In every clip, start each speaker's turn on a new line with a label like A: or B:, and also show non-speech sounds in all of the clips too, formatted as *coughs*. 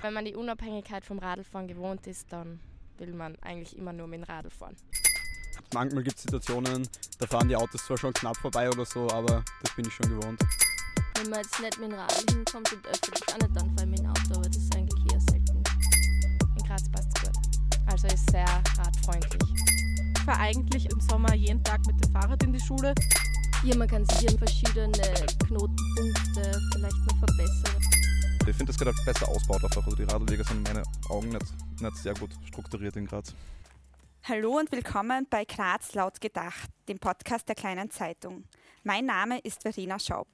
A: Wenn man die Unabhängigkeit vom Radlfahren gewohnt ist, dann will man eigentlich immer nur mit dem Radl fahren.
B: Manchmal gibt es Situationen, da fahren die Autos zwar schon knapp vorbei oder so, aber das bin ich schon gewohnt.
C: Wenn man jetzt nicht mit dem Radl hinkommt und öffentlich auch nicht, dann fahre ich mit dem Auto, aber das ist eigentlich eher selten.
A: In Graz passt es gut. Also ist sehr radfreundlich.
D: Ich fahre eigentlich im Sommer jeden Tag mit dem Fahrrad in die Schule.
C: Ja, man kann sicher verschiedene Knotenpunkte vielleicht noch verbessern.
E: Ich finde, das gerade besser ausbaut einfach. Also die Radwege sind in meinen Augen nicht, nicht sehr gut strukturiert in Graz.
F: Hallo und willkommen bei Graz laut gedacht, dem Podcast der kleinen Zeitung. Mein Name ist Verena Schaub.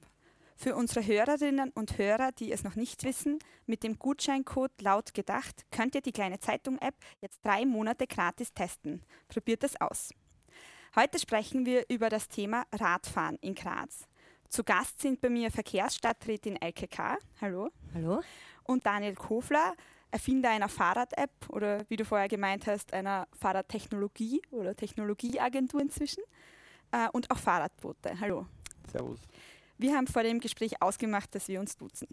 F: Für unsere Hörerinnen und Hörer, die es noch nicht wissen, mit dem Gutscheincode laut gedacht könnt ihr die kleine Zeitung-App jetzt drei Monate gratis testen. Probiert es aus. Heute sprechen wir über das Thema Radfahren in Graz. Zu Gast sind bei mir Verkehrsstadträtin Elke K. Hallo.
G: Hallo.
F: Und Daniel Kofler, Erfinder einer Fahrrad-App oder wie du vorher gemeint hast, einer Fahrradtechnologie oder Technologieagentur inzwischen. Äh, und auch Fahrradboote. Hallo.
B: Servus.
F: Wir haben vor dem Gespräch ausgemacht, dass wir uns duzen.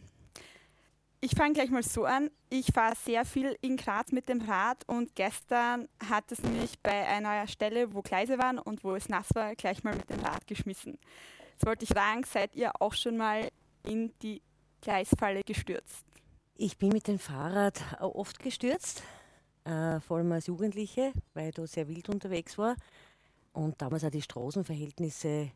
F: Ich fange gleich mal so an. Ich fahre sehr viel in Graz mit dem Rad und gestern hat es mich bei einer Stelle, wo Gleise waren und wo es nass war, gleich mal mit dem Rad geschmissen. Jetzt wollte ich fragen, seid ihr auch schon mal in die Gleisfalle gestürzt?
G: Ich bin mit dem Fahrrad oft gestürzt, äh, vor allem als Jugendliche, weil ich da sehr wild unterwegs war und damals auch die Straßenverhältnisse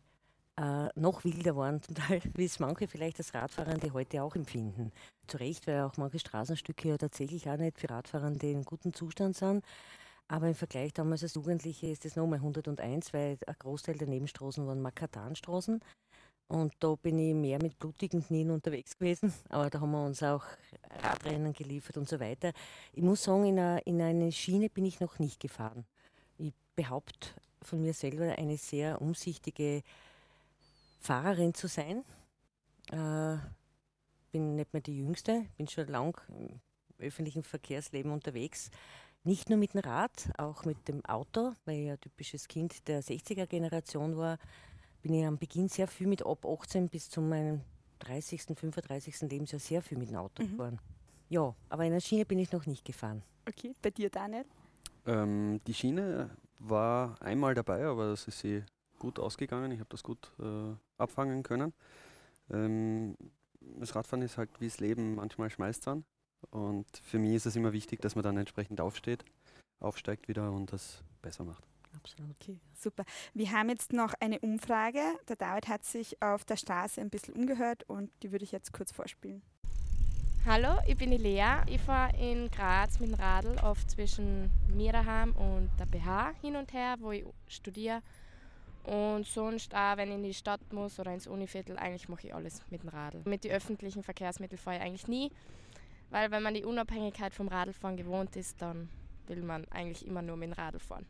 G: äh, noch wilder waren, *laughs* wie es manche vielleicht als Radfahrende heute auch empfinden. Zu Recht, weil auch manche Straßenstücke ja tatsächlich auch nicht für Radfahrende in gutem Zustand sind. Aber im Vergleich damals als Jugendliche ist es nochmal 101, weil ein Großteil der Nebenstraßen waren Makatanstraßen. Und da bin ich mehr mit blutigen Knien unterwegs gewesen. *laughs* Aber da haben wir uns auch Radrennen geliefert und so weiter. Ich muss sagen, in eine, in eine Schiene bin ich noch nicht gefahren. Ich behaupte von mir selber eine sehr umsichtige Fahrerin zu sein. Äh, bin nicht mehr die Jüngste, bin schon lang im öffentlichen Verkehrsleben unterwegs. Nicht nur mit dem Rad, auch mit dem Auto, weil ich ein typisches Kind der 60er-Generation war, bin ich am Beginn sehr viel mit ab 18 bis zu meinem 30., 35. Lebensjahr sehr viel mit dem Auto mhm. gefahren. Ja, aber in der Schiene bin ich noch nicht gefahren.
F: Okay, bei dir, Daniel?
H: Ähm, die Schiene war einmal dabei, aber das ist sie gut ausgegangen. Ich habe das gut äh, abfangen können. Ähm, das Radfahren ist halt wie das Leben, manchmal schmeißt es Und für mich ist es immer wichtig, dass man dann entsprechend aufsteht, aufsteigt wieder und das besser macht.
F: Absolut. Okay, super. Wir haben jetzt noch eine Umfrage. Der David hat sich auf der Straße ein bisschen umgehört und die würde ich jetzt kurz vorspielen.
A: Hallo, ich bin die Lea. Ich fahre in Graz mit dem Radl oft zwischen mir daheim und der BH hin und her, wo ich studiere. Und sonst auch, wenn ich in die Stadt muss oder ins Univiertel, eigentlich mache ich alles mit dem Radl. Mit den öffentlichen Verkehrsmitteln fahre ich eigentlich nie, weil wenn man die Unabhängigkeit vom Radlfahren gewohnt ist, dann will man eigentlich immer nur mit dem Radl fahren.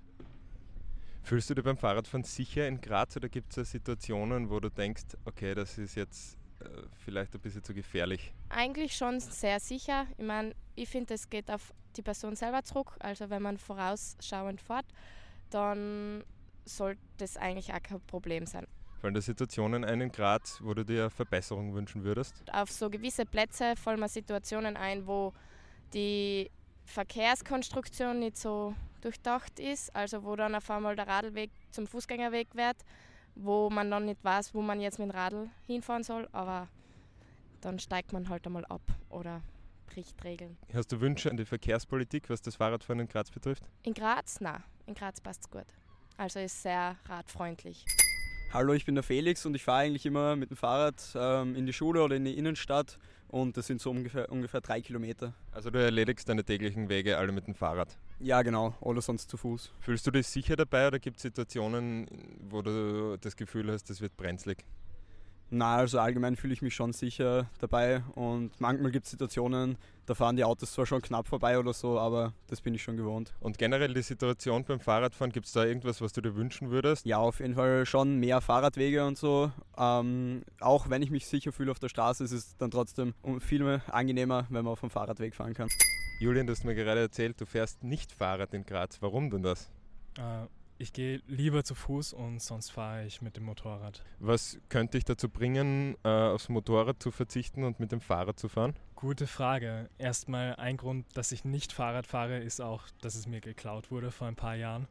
I: Fühlst du dich beim Fahrradfahren sicher in Graz oder gibt es Situationen, wo du denkst, okay, das ist jetzt äh, vielleicht ein bisschen zu gefährlich?
A: Eigentlich schon sehr sicher. Ich meine, ich finde, es geht auf die Person selber zurück. Also wenn man vorausschauend fährt, dann sollte das eigentlich auch kein Problem sein.
I: Fallen da Situationen ein in Graz, wo du dir Verbesserungen wünschen würdest?
A: Auf so gewisse Plätze fallen mir Situationen ein, wo die Verkehrskonstruktion nicht so durchdacht ist, also wo dann auf einmal der Radlweg zum Fußgängerweg wird, wo man dann nicht weiß, wo man jetzt mit dem Radl hinfahren soll, aber dann steigt man halt einmal ab oder bricht Regeln.
I: Hast du Wünsche an die Verkehrspolitik, was das Fahrradfahren in Graz betrifft?
A: In Graz? Nein, in Graz passt es gut. Also ist sehr radfreundlich.
B: Hallo, ich bin der Felix und ich fahre eigentlich immer mit dem Fahrrad ähm, in die Schule oder in die Innenstadt und das sind so ungefähr, ungefähr drei Kilometer.
I: Also du erledigst deine täglichen Wege alle mit dem Fahrrad?
B: Ja, genau, oder sonst zu Fuß.
I: Fühlst du dich sicher dabei oder gibt es Situationen, wo du das Gefühl hast, das wird brenzlig?
B: Na, also allgemein fühle ich mich schon sicher dabei und manchmal gibt es Situationen, da fahren die Autos zwar schon knapp vorbei oder so, aber das bin ich schon gewohnt.
I: Und generell die Situation beim Fahrradfahren, gibt es da irgendwas, was du dir wünschen würdest?
B: Ja, auf jeden Fall schon mehr Fahrradwege und so. Ähm, auch wenn ich mich sicher fühle auf der Straße, ist es dann trotzdem viel angenehmer, wenn man auf dem Fahrradweg fahren kann.
I: Julian, du hast mir gerade erzählt, du fährst nicht Fahrrad in Graz. Warum denn das?
J: Äh, Ich gehe lieber zu Fuß und sonst fahre ich mit dem Motorrad.
I: Was könnte dich dazu bringen, äh, aufs Motorrad zu verzichten und mit dem Fahrrad zu fahren?
J: Gute Frage. Erstmal ein Grund, dass ich nicht Fahrrad fahre, ist auch, dass es mir geklaut wurde vor ein paar Jahren.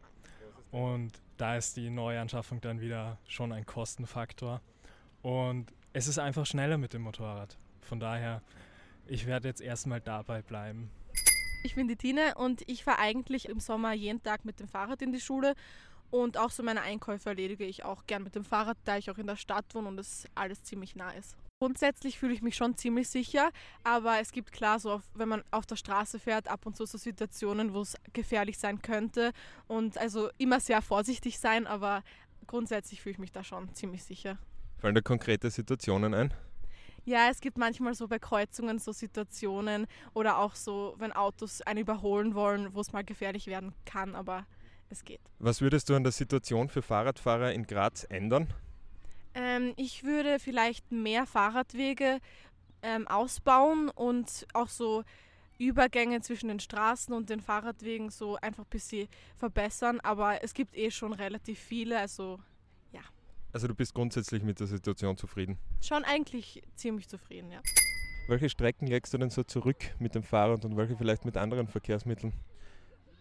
J: Und da ist die Neuanschaffung dann wieder schon ein Kostenfaktor. Und es ist einfach schneller mit dem Motorrad. Von daher, ich werde jetzt erstmal dabei bleiben.
D: Ich bin die Tine und ich fahre eigentlich im Sommer jeden Tag mit dem Fahrrad in die Schule und auch so meine Einkäufe erledige ich auch gern mit dem Fahrrad, da ich auch in der Stadt wohne und es alles ziemlich nah ist. Grundsätzlich fühle ich mich schon ziemlich sicher, aber es gibt klar so, wenn man auf der Straße fährt, ab und zu so Situationen, wo es gefährlich sein könnte und also immer sehr vorsichtig sein, aber grundsätzlich fühle ich mich da schon ziemlich sicher.
I: Fallen da konkrete Situationen ein?
D: Ja, es gibt manchmal so bei Kreuzungen so Situationen oder auch so, wenn Autos einen überholen wollen, wo es mal gefährlich werden kann, aber es geht.
I: Was würdest du an der Situation für Fahrradfahrer in Graz ändern?
D: Ähm, ich würde vielleicht mehr Fahrradwege ähm, ausbauen und auch so Übergänge zwischen den Straßen und den Fahrradwegen so einfach ein bisschen verbessern, aber es gibt eh schon relativ viele, also
I: also du bist grundsätzlich mit der Situation zufrieden?
D: Schon eigentlich ziemlich zufrieden, ja.
I: Welche Strecken legst du denn so zurück mit dem Fahrrad und welche vielleicht mit anderen Verkehrsmitteln?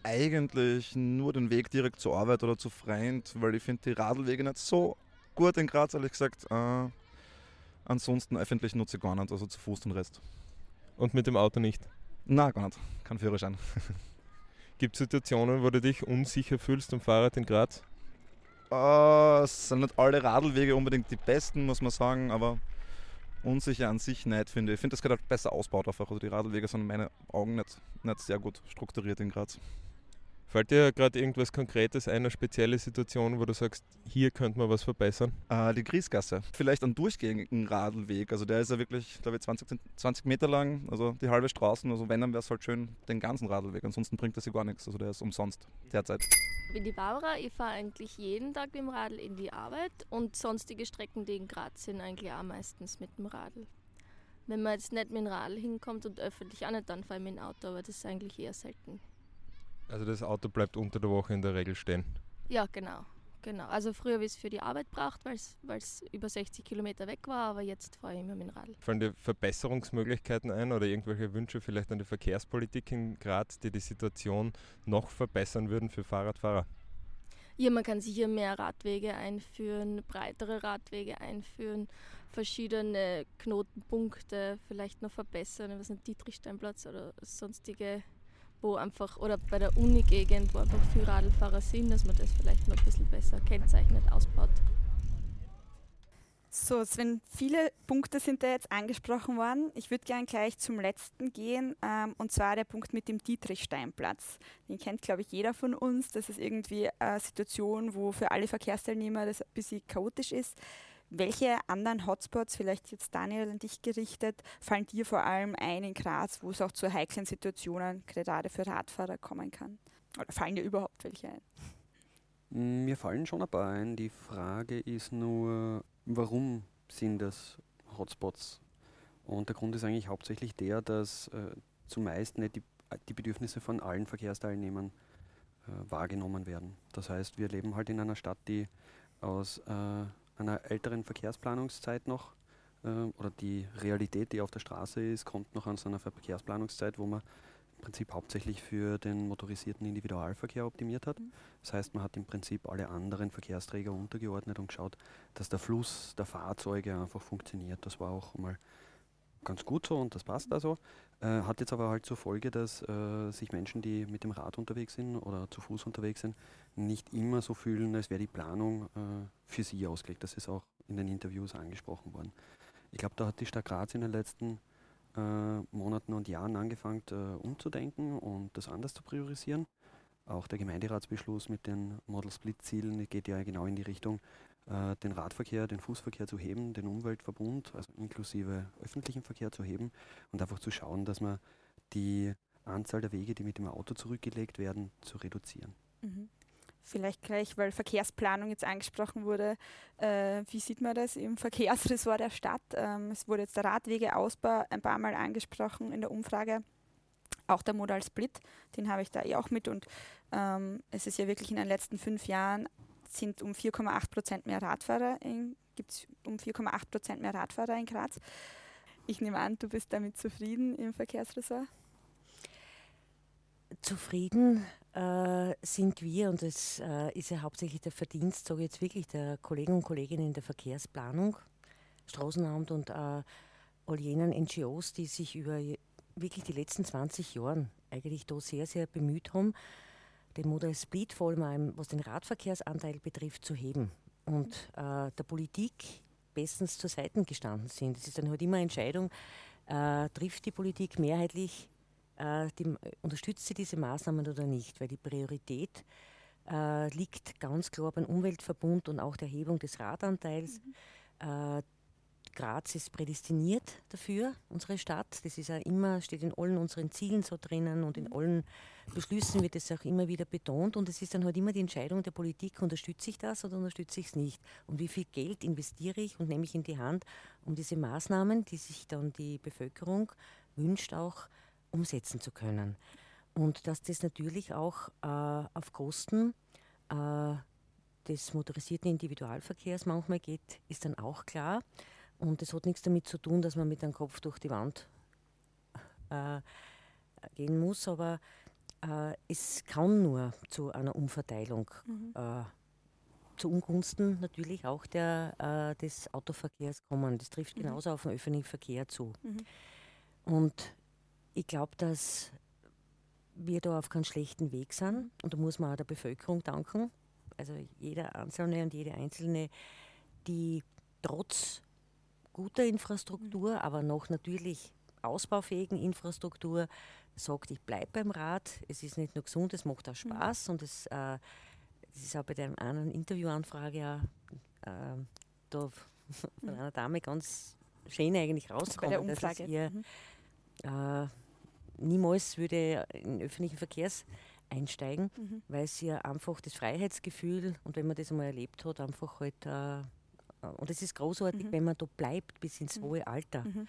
E: Eigentlich nur den Weg direkt zur Arbeit oder zu Freund, weil ich finde die Radlwege nicht so gut in Graz, ehrlich gesagt. Äh, ansonsten öffentlich nutze ich gar nicht, also zu Fuß den Rest.
I: Und mit dem Auto nicht?
E: Na, gar nicht. Kein Führerschein. *laughs*
I: Gibt es Situationen, wo du dich unsicher fühlst am Fahrrad in Graz?
E: Uh, es sind nicht alle Radlwege unbedingt die besten, muss man sagen, aber unsicher an sich nicht, finde ich. Ich finde, das geht halt besser ausbaut einfach. Also die Radlwege sind in meinen Augen nicht, nicht sehr gut strukturiert in Graz.
I: Fällt dir gerade irgendwas Konkretes ein, eine spezielle Situation, wo du sagst, hier könnte man was verbessern?
E: Äh, die Griesgasse. Vielleicht einen durchgängigen Radlweg. Also der ist ja wirklich, glaube ich, 20, 20 Meter lang, also die halbe Straße. Also wenn, dann wäre es halt schön den ganzen Radlweg. Ansonsten bringt das ja gar nichts. Also der ist umsonst derzeit.
C: Ich bin die Barbara, ich fahre eigentlich jeden Tag mit dem Radl in die Arbeit und sonstige Strecken, die in Graz sind, eigentlich auch meistens mit dem Radl. Wenn man jetzt nicht mit dem Radl hinkommt und öffentlich auch nicht, dann fahre ich mit dem Auto, aber das ist eigentlich eher selten.
I: Also das Auto bleibt unter der Woche in der Regel stehen?
C: Ja, genau. genau. Also früher habe ich es für die Arbeit braucht, weil es über 60 Kilometer weg war, aber jetzt fahre ich immer mit dem Radl.
I: Fallen dir Verbesserungsmöglichkeiten ein oder irgendwelche Wünsche vielleicht an die Verkehrspolitik in Graz, die die Situation noch verbessern würden für Fahrradfahrer?
C: Ja, man kann sicher mehr Radwege einführen, breitere Radwege einführen, verschiedene Knotenpunkte vielleicht noch verbessern, was ein Dietrichsteinplatz oder sonstige wo einfach, oder bei der Uni-Gegend, wo einfach viele Radlfahrer sind, dass man das vielleicht noch ein bisschen besser kennzeichnet, ausbaut.
F: So, Sven, viele Punkte sind da jetzt angesprochen worden. Ich würde gerne gleich zum letzten gehen, ähm, und zwar der Punkt mit dem Dietrichsteinplatz. Den kennt, glaube ich, jeder von uns. Das ist irgendwie eine Situation, wo für alle Verkehrsteilnehmer das ein bisschen chaotisch ist. Welche anderen Hotspots, vielleicht jetzt Daniel an dich gerichtet, fallen dir vor allem ein in Graz, wo es auch zu heiklen Situationen gerade für Radfahrer kommen kann? Oder fallen dir überhaupt welche ein?
H: Mir fallen schon ein paar ein. Die Frage ist nur, warum sind das Hotspots? Und der Grund ist eigentlich hauptsächlich der, dass äh, zumeist nicht die, die, Bedürfnisse von allen Verkehrsteilnehmern äh, wahrgenommen werden. Das heißt, wir leben halt in einer Stadt, die aus äh, einer älteren Verkehrsplanungszeit noch, äh, oder die Realität, die auf der Straße ist, kommt noch aus einer Verkehrsplanungszeit, wo man im Prinzip hauptsächlich für den motorisierten Individualverkehr optimiert hat. Mhm. Das heißt, man hat im Prinzip alle anderen Verkehrsträger untergeordnet und geschaut, dass der Fluss der Fahrzeuge einfach funktioniert. Das war auch mal ganz gut so und das passt also. Äh, hat jetzt aber halt zur Folge, dass äh, sich Menschen, die mit dem Rad unterwegs sind oder zu Fuß unterwegs sind, nicht immer so fühlen, als wäre die Planung äh, für sie ausgelegt. Das ist auch in den Interviews angesprochen worden. Ich glaube, da hat die Stadt Graz in den letzten äh, Monaten und Jahren angefangen, umzudenken und das anders zu priorisieren. Auch der Gemeinderatsbeschluss mit den Model Split-Zielen geht ja genau in die Richtung, äh, den Radverkehr, den Fußverkehr zu heben, den Umweltverbund, also inklusive öffentlichen Verkehr zu heben und einfach zu schauen, dass man die Anzahl der Wege, die mit dem Auto zurückgelegt werden, zu reduzieren.
F: Mhm. Vielleicht gleich, weil Verkehrsplanung jetzt angesprochen wurde. Äh, wie sieht man das im Verkehrsressort der Stadt? Ähm, es wurde jetzt der Radwegeausbau ein paar Mal angesprochen in der Umfrage. auch der Modal Split, den habe ich da eh auch mit und ähm, es ist ja wirklich in den letzten fünf Jahren sind um 4,8 Prozent mehr Radfahrer, gibt es um 4,8 Prozent mehr Radfahrer in Graz. Ich nehme an, du bist damit zufrieden im Verkehrsressort?
G: Zufrieden äh, sind wir und das äh, ist ja hauptsächlich der Verdienst, sage ich jetzt wirklich, der Kollegen und Kolleginnen in der Verkehrsplanung, Straßenamt und äh, all jenen NGOs, die sich über wirklich die letzten 20 Jahre eigentlich da sehr, sehr bemüht haben, den Modell Split vor allem, was den Radverkehrsanteil betrifft, zu heben und äh, der Politik bestens zur Seite gestanden sind. Es ist dann halt immer eine Entscheidung, äh, trifft die Politik mehrheitlich, äh, die, unterstützt sie diese Maßnahmen oder nicht, weil die Priorität äh, liegt ganz klar beim Umweltverbund und auch der Erhebung des Radanteils. Mhm. Graz ist prädestiniert dafür, unsere Stadt. Das ist ja immer, steht in allen unseren Zielen so drinnen und in allen Beschlüssen wird es auch immer wieder betont. Und es ist dann halt immer die Entscheidung der Politik, unterstütze ich das oder unterstütze ich es nicht? Und wie viel Geld investiere ich und nehme ich in die Hand, um diese Maßnahmen, die sich dann die Bevölkerung wünscht, auch umsetzen zu können. Und dass das natürlich auch äh, auf Kosten äh, des motorisierten Individualverkehrs manchmal geht, ist dann auch klar. Und das hat nichts damit zu tun, dass man mit dem Kopf durch die Wand äh, gehen muss, aber äh, es kann nur zu einer Umverteilung, mhm. äh, zu Ungunsten natürlich auch der, äh, des Autoverkehrs kommen. Das trifft mhm. genauso auf den öffentlichen Verkehr zu. Mhm. Und ich glaube, dass wir da auf keinem schlechten Weg sind und da muss man auch der Bevölkerung danken. Also jeder Einzelne und jede Einzelne, die trotz guter Infrastruktur, mhm. aber noch natürlich ausbaufähigen Infrastruktur sagt, ich bleibe beim Rad. Es ist nicht nur gesund, es macht auch mhm. Spaß mhm. und es äh, das ist auch bei der einen Interviewanfrage ja äh, da *laughs* von mhm. einer Dame ganz schön eigentlich rauskommt, dass es ihr mhm. äh, niemals würde in öffentlichen Verkehrs einsteigen, mhm. weil sie ja einfach das Freiheitsgefühl und wenn man das einmal erlebt hat, einfach halt äh, und es ist großartig, mhm. wenn man da bleibt bis ins mhm. hohe Alter. Mhm.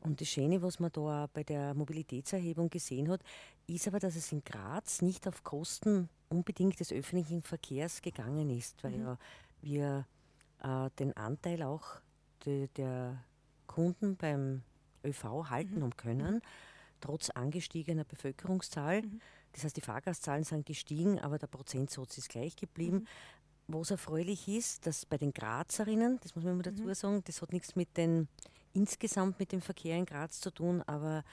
G: Und das Schöne, was man da bei der Mobilitätserhebung gesehen hat, ist aber, dass es in Graz nicht auf Kosten unbedingt des öffentlichen Verkehrs gegangen ist, weil mhm. ja wir äh, den Anteil auch de, der Kunden beim ÖV halten mhm. haben können, mhm. trotz angestiegener Bevölkerungszahl. Mhm. Das heißt, die Fahrgastzahlen sind gestiegen, aber der Prozentsatz ist gleich geblieben. Was erfreulich ist, dass bei den Grazerinnen, das muss man immer dazu mhm. sagen, das hat nichts mit den insgesamt mit dem Verkehr in Graz zu tun, aber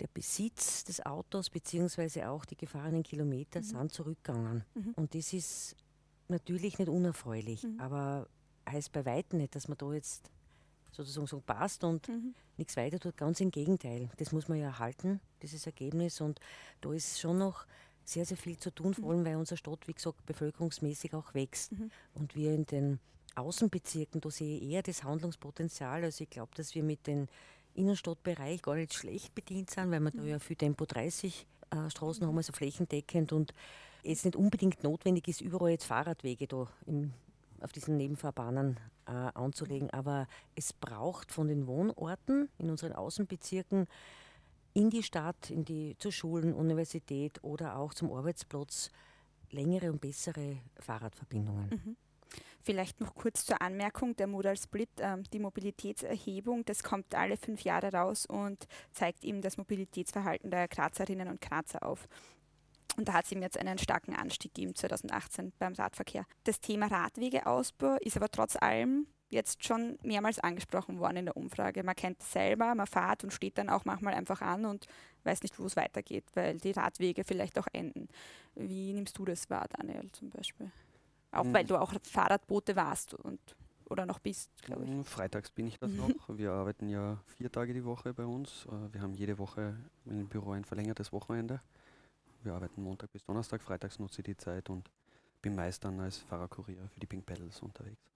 G: der Besitz des Autos bzw. auch die gefahrenen Kilometer mhm. sind zurückgegangen. Mhm. Und das ist natürlich nicht unerfreulich, mhm. aber heißt bei weitem nicht, dass man da jetzt sozusagen so passt und mhm. nichts weiter tut. Ganz im Gegenteil. Das muss man ja erhalten, dieses Ergebnis. Und da ist schon noch sehr, sehr viel zu tun, vor allem weil unsere Stadt, wie gesagt, bevölkerungsmäßig auch wächst. Mhm. Und wir in den Außenbezirken, da sehe ich eher das Handlungspotenzial. Also ich glaube, dass wir mit dem Innenstadtbereich gar nicht schlecht bedient sind, weil wir mhm. da ja viel Tempo 30 äh, Straßen mhm. haben, also flächendeckend und es nicht unbedingt notwendig ist, überall jetzt Fahrradwege da im, auf diesen Nebenfahrbahnen äh, anzulegen. Aber es braucht von den Wohnorten in unseren Außenbezirken in die Stadt, in die, zu Schulen, Universität oder auch zum Arbeitsplatz längere und bessere Fahrradverbindungen. Mhm.
F: Vielleicht noch kurz zur Anmerkung, der Modal Split, ähm, die Mobilitätserhebung, das kommt alle fünf Jahre raus und zeigt eben das Mobilitätsverhalten der Grazerinnen und Grazer auf. Und da hat es eben jetzt einen starken Anstieg gegeben 2018 beim Radverkehr. Das Thema Radwegeausbau ist aber trotz allem jetzt schon mehrmals angesprochen worden in der Umfrage. Man kennt es selber, man fährt und steht dann auch manchmal einfach an und weiß nicht, wo es weitergeht, weil die Radwege vielleicht auch enden. Wie nimmst du das wahr, Daniel, zum Beispiel? Auch mhm. weil du auch Fahrradbote warst und oder noch bist, glaube ich.
H: Hm, freitags bin ich das mhm. noch. Wir arbeiten ja vier Tage die Woche bei uns. Äh, wir haben jede Woche im Büro ein verlängertes Wochenende. Wir arbeiten Montag bis Donnerstag. Freitags nutze ich die Zeit und bin meist dann als Fahrerkurier für die Pink Pedals unterwegs.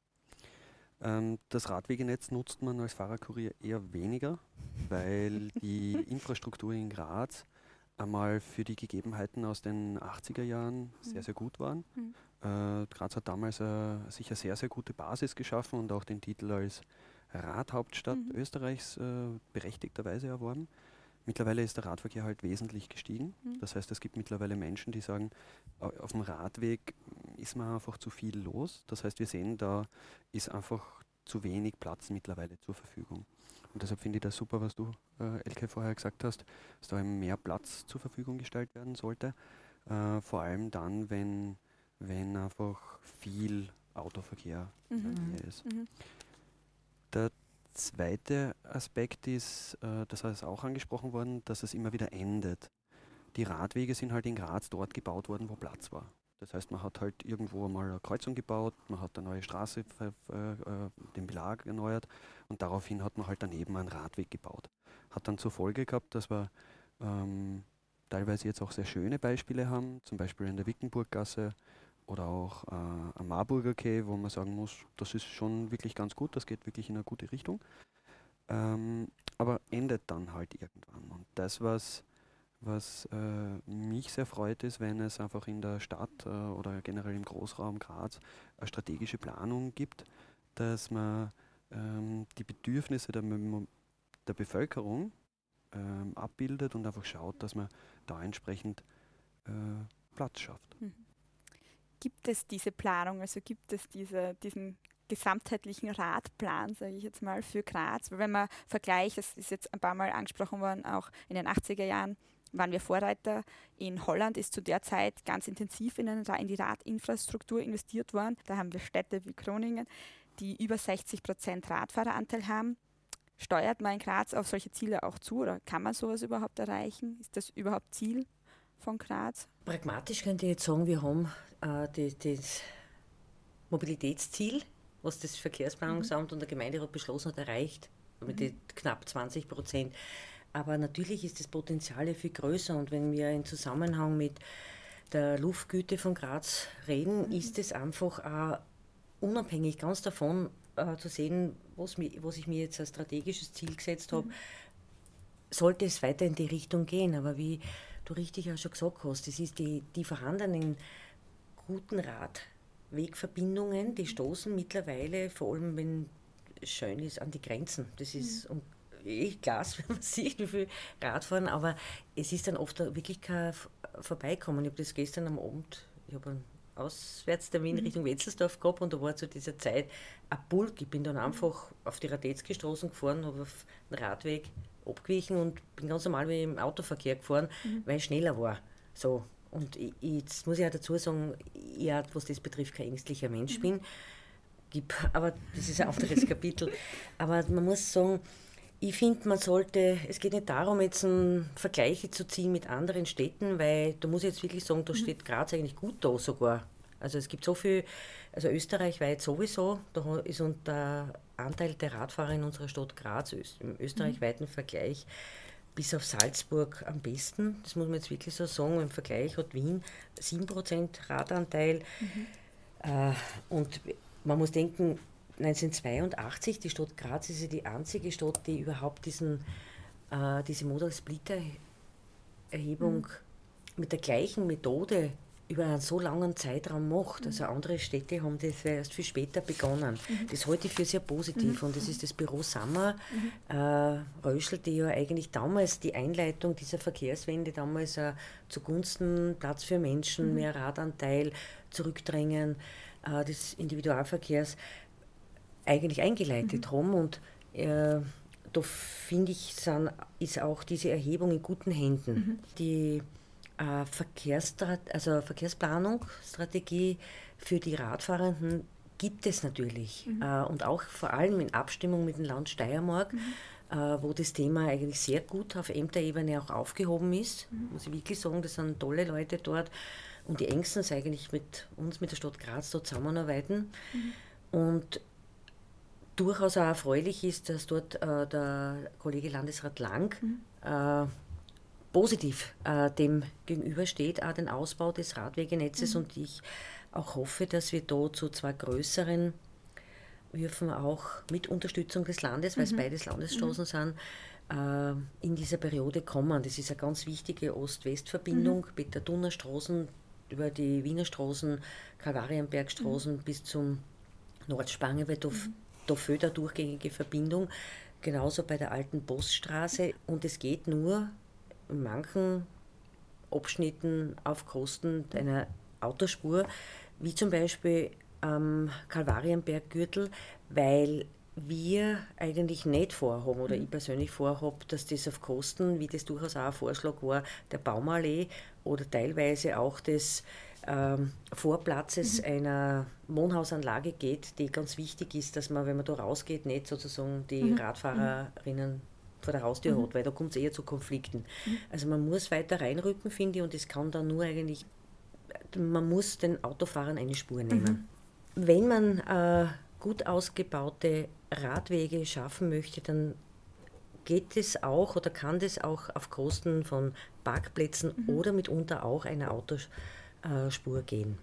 H: Ähm, das Radwegenetz nutzt man als Fahrerkurier eher weniger, *laughs* weil die Infrastruktur in Graz einmal für die Gegebenheiten aus den 80er Jahren sehr, mhm. sehr gut waren. Mhm. Äh, Graz hat damals äh, sicher sehr, sehr gute Basis geschaffen und auch den Titel als Radhauptstadt mhm. Österreichs äh, berechtigterweise erworben. Mittlerweile ist der Radverkehr halt wesentlich gestiegen.
F: Mhm.
H: Das heißt, es gibt mittlerweile Menschen, die sagen, au- auf dem Radweg ist man einfach zu viel los. Das heißt, wir sehen, da ist einfach zu wenig Platz mittlerweile zur Verfügung. Und deshalb finde ich das super, was du, äh, Elke, vorher gesagt hast, dass da eben mehr Platz zur Verfügung gestellt werden sollte. Äh, vor allem dann, wenn, wenn einfach viel Autoverkehr
F: Mhm.
H: Ist.
F: Mhm.
H: Der zweite Aspekt ist, äh, das ist auch angesprochen worden, dass es immer wieder endet. Die Radwege sind halt in Graz dort gebaut worden, wo Platz war. Das heißt, man hat halt irgendwo mal eine Kreuzung gebaut, man hat eine neue Straße, äh, den Belag erneuert und daraufhin hat man halt daneben einen Radweg gebaut. Hat dann zur Folge gehabt, dass wir ähm, teilweise jetzt auch sehr schöne Beispiele haben, zum Beispiel in der Wickenburggasse oder auch äh, am Marburger Quai, wo man sagen muss, das ist schon wirklich ganz gut, das geht wirklich in eine gute Richtung. Ähm, aber endet dann halt irgendwann. Und das, was, was äh, mich sehr freut, ist, wenn es einfach in der Stadt äh, oder generell im Großraum Graz eine strategische Planung gibt, dass man ähm, die Bedürfnisse der, der Bevölkerung ähm, abbildet und einfach schaut, dass man da entsprechend äh, Platz schafft.
F: Mhm. Gibt es diese Planung, also gibt es diese, diesen gesamtheitlichen Radplan, sage ich jetzt mal, für Graz? Weil wenn man vergleicht, das ist jetzt ein paar Mal angesprochen worden, auch in den 80er Jahren waren wir Vorreiter. In Holland ist zu der Zeit ganz intensiv in, eine, in die Radinfrastruktur investiert worden. Da haben wir Städte wie Groningen, die über 60 Prozent Radfahreranteil haben. Steuert man in Graz auf solche Ziele auch zu oder kann man sowas überhaupt erreichen? Ist das überhaupt Ziel von Graz?
G: Pragmatisch könnte ich jetzt sagen, wir haben äh, die, das Mobilitätsziel, was das Verkehrsplanungsamt und der Gemeinderat beschlossen hat, erreicht, mit den knapp 20 Prozent. Aber natürlich ist das Potenzial ja viel größer. Und wenn wir in Zusammenhang mit der Luftgüte von Graz reden, ist es einfach auch unabhängig ganz davon äh, zu sehen, was, mi, was ich mir jetzt als strategisches Ziel gesetzt habe, sollte es weiter in die Richtung gehen. Aber wie du richtig auch schon gesagt hast, das ist die, die vorhandenen guten Radwegverbindungen, die stoßen mittlerweile, vor allem wenn es schön ist, an die Grenzen. Das ist um, echt klasse, wenn man sieht, wie viel Radfahren, aber es ist dann oft wirklich kein Vorbeikommen. Ich habe das gestern am Abend, ich habe einen Auswärtstermin Richtung Wetzelsdorf gehabt und da war zu dieser Zeit ein Pulk. Ich bin dann einfach auf die Radetzky-Straßen gefahren, habe auf den Radweg abgewichen und bin ganz normal wie im Autoverkehr gefahren, weil ich schneller war. So. Und ich, jetzt muss ich auch dazu sagen, ich, was das betrifft, kein ängstlicher Mensch bin. Gib, *laughs* aber das ist ein anderes *laughs* Kapitel. Aber man muss sagen, ich finde, man sollte, es geht nicht darum, jetzt Vergleiche zu ziehen mit anderen Städten, weil da muss ich jetzt wirklich sagen, da steht Graz eigentlich gut da sogar. Also es gibt so viel, also österreichweit sowieso, da ist und der Anteil der Radfahrer in unserer Stadt Graz im österreichweiten Vergleich bis auf Salzburg am besten. Das muss man jetzt wirklich so sagen. Im Vergleich hat Wien 7% Radanteil. Äh, und man muss denken, 1982, die Stadt Graz ist ja die einzige Stadt, die überhaupt diesen, äh, diese Modal-Split-Erhebung mit der gleichen Methode über einen so langen Zeitraum macht. Also andere Städte haben das erst viel später begonnen. Das halte ich für sehr positiv. Und das ist das Büro Sammer, äh, Röschel, die ja eigentlich damals die Einleitung dieser Verkehrswende damals äh, zugunsten Platz für Menschen, mehr Radanteil, Zurückdrängen äh, des Individualverkehrs eigentlich eingeleitet haben. Und äh, da finde ich, sind, ist auch diese Erhebung in guten Händen. Die äh, Verkehrsstrat also Verkehrsplanung, Strategie für die Radfahrenden gibt es natürlich. Äh, und auch vor allem in Abstimmung mit dem Land Steiermark, äh, wo das Thema eigentlich sehr gut auf Ämterebene auch aufgehoben ist. Muss ich wirklich sagen, das sind tolle Leute dort. Und die engstens eigentlich mit uns, mit der Stadt Graz, dort zusammenarbeiten. Und durchaus auch erfreulich ist, dass dort äh, der Kollege Landesrat Lang äh, positiv äh, dem gegenübersteht, auch den Ausbau des Radwegenetzes. Und ich auch hoffe, dass wir da zu zwei größeren Würfen auch mit Unterstützung des Landes, weil es beides Landesstraßen sind, äh, in dieser Periode kommen. Das ist eine ganz wichtige Ost-West-Verbindung mit der Donaustraßen über die Wiener Straßen, Kalvarienbergstraßen bis zum Nordspange, weil da, da fehlt eine durchgängige Verbindung. Genauso bei der alten Poststraße. Und es geht nur in manchen Abschnitten auf Kosten einer Autospur, wie zum Beispiel am Kalvarienberggürtel, weil wir eigentlich nicht vorhaben oder ich persönlich vorhabe, dass das auf Kosten, wie das durchaus auch ein Vorschlag war, der Baumallee oder teilweise auch des ähm, Vorplatzes einer Wohnhausanlage geht, die ganz wichtig ist, dass man, wenn man da rausgeht, nicht sozusagen die
F: Mhm.
G: Radfahrerinnen vor der Haustür
F: Mhm.
G: hat, weil da kommt es eher zu Konflikten. Also man muss weiter reinrücken, finde ich, und das kann dann nur eigentlich, man muss den Autofahrern eine Spur nehmen. Wenn man äh, gut ausgebaute Radwege schaffen möchte, dann geht es auch oder kann das auch auf Kosten von Parkplätzen oder mitunter auch einer Autospur gehen.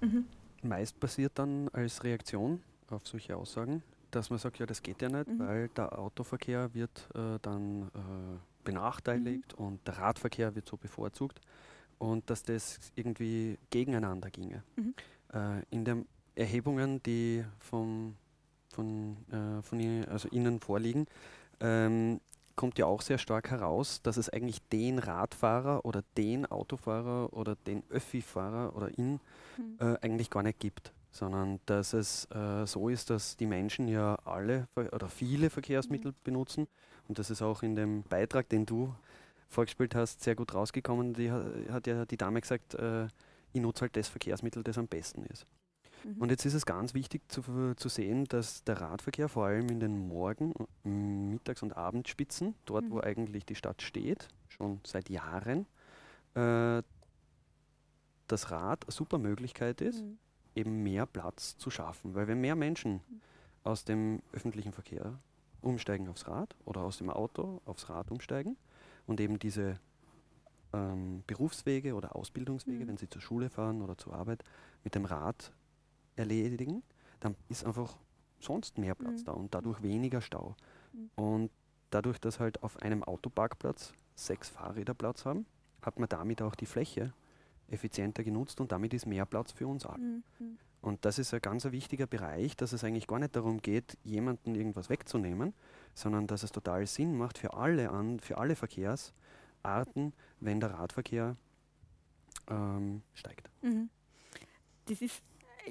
H: Meist passiert dann als Reaktion auf solche Aussagen, dass man sagt, ja, das geht ja nicht,
F: Mhm.
H: weil der Autoverkehr wird äh, dann äh, benachteiligt und der Radverkehr wird so bevorzugt und dass das irgendwie gegeneinander ginge.
F: Mhm.
H: Äh, in den Erhebungen, die vom, von, äh, von Ihnen, also Ihnen vorliegen, ähm, kommt ja auch sehr stark heraus, dass es eigentlich den Radfahrer oder den Autofahrer oder den Öffi-Fahrer oder ihn
F: Mhm.
H: äh, eigentlich gar nicht gibt, sondern dass es äh, so ist, dass die Menschen ja alle oder viele Verkehrsmittel benutzen und das ist auch in dem Beitrag, den du vorgespielt hast, sehr gut rausgekommen. Die ha- hat ja die Dame gesagt, äh, ich nutze halt das Verkehrsmittel, das am besten ist.
F: Mhm.
H: Und jetzt ist es ganz wichtig zu, zu sehen, dass der Radverkehr vor allem in den Morgen-, m, Mittags- und Abendspitzen, dort wo
F: Mhm.
H: eigentlich die Stadt steht, schon seit Jahren, äh, das Rad eine super Möglichkeit ist,
F: Mhm.
H: Eben mehr Platz zu schaffen. Weil wenn mehr Menschen aus dem öffentlichen Verkehr umsteigen aufs Rad oder aus dem Auto aufs Rad umsteigen und eben diese ähm, Berufswege oder Ausbildungswege,
F: Mhm.
H: wenn sie zur Schule fahren oder zur Arbeit, mit dem Rad erledigen, dann ist einfach sonst mehr Platz
F: Mhm.
H: da und dadurch weniger Stau.
F: Mhm.
H: Und dadurch, dass halt auf einem Autoparkplatz sechs Fahrräder Platz haben, hat man damit auch die Fläche effizienter genutzt und damit ist mehr Platz für uns alle.
F: Mhm.
H: Und das ist ein ganz wichtiger Bereich, dass es eigentlich gar nicht darum geht, jemanden irgendwas wegzunehmen, sondern dass es total Sinn macht für alle an, für alle Verkehrsarten, wenn der Radverkehr ähm, steigt.
F: Mhm. Das ist,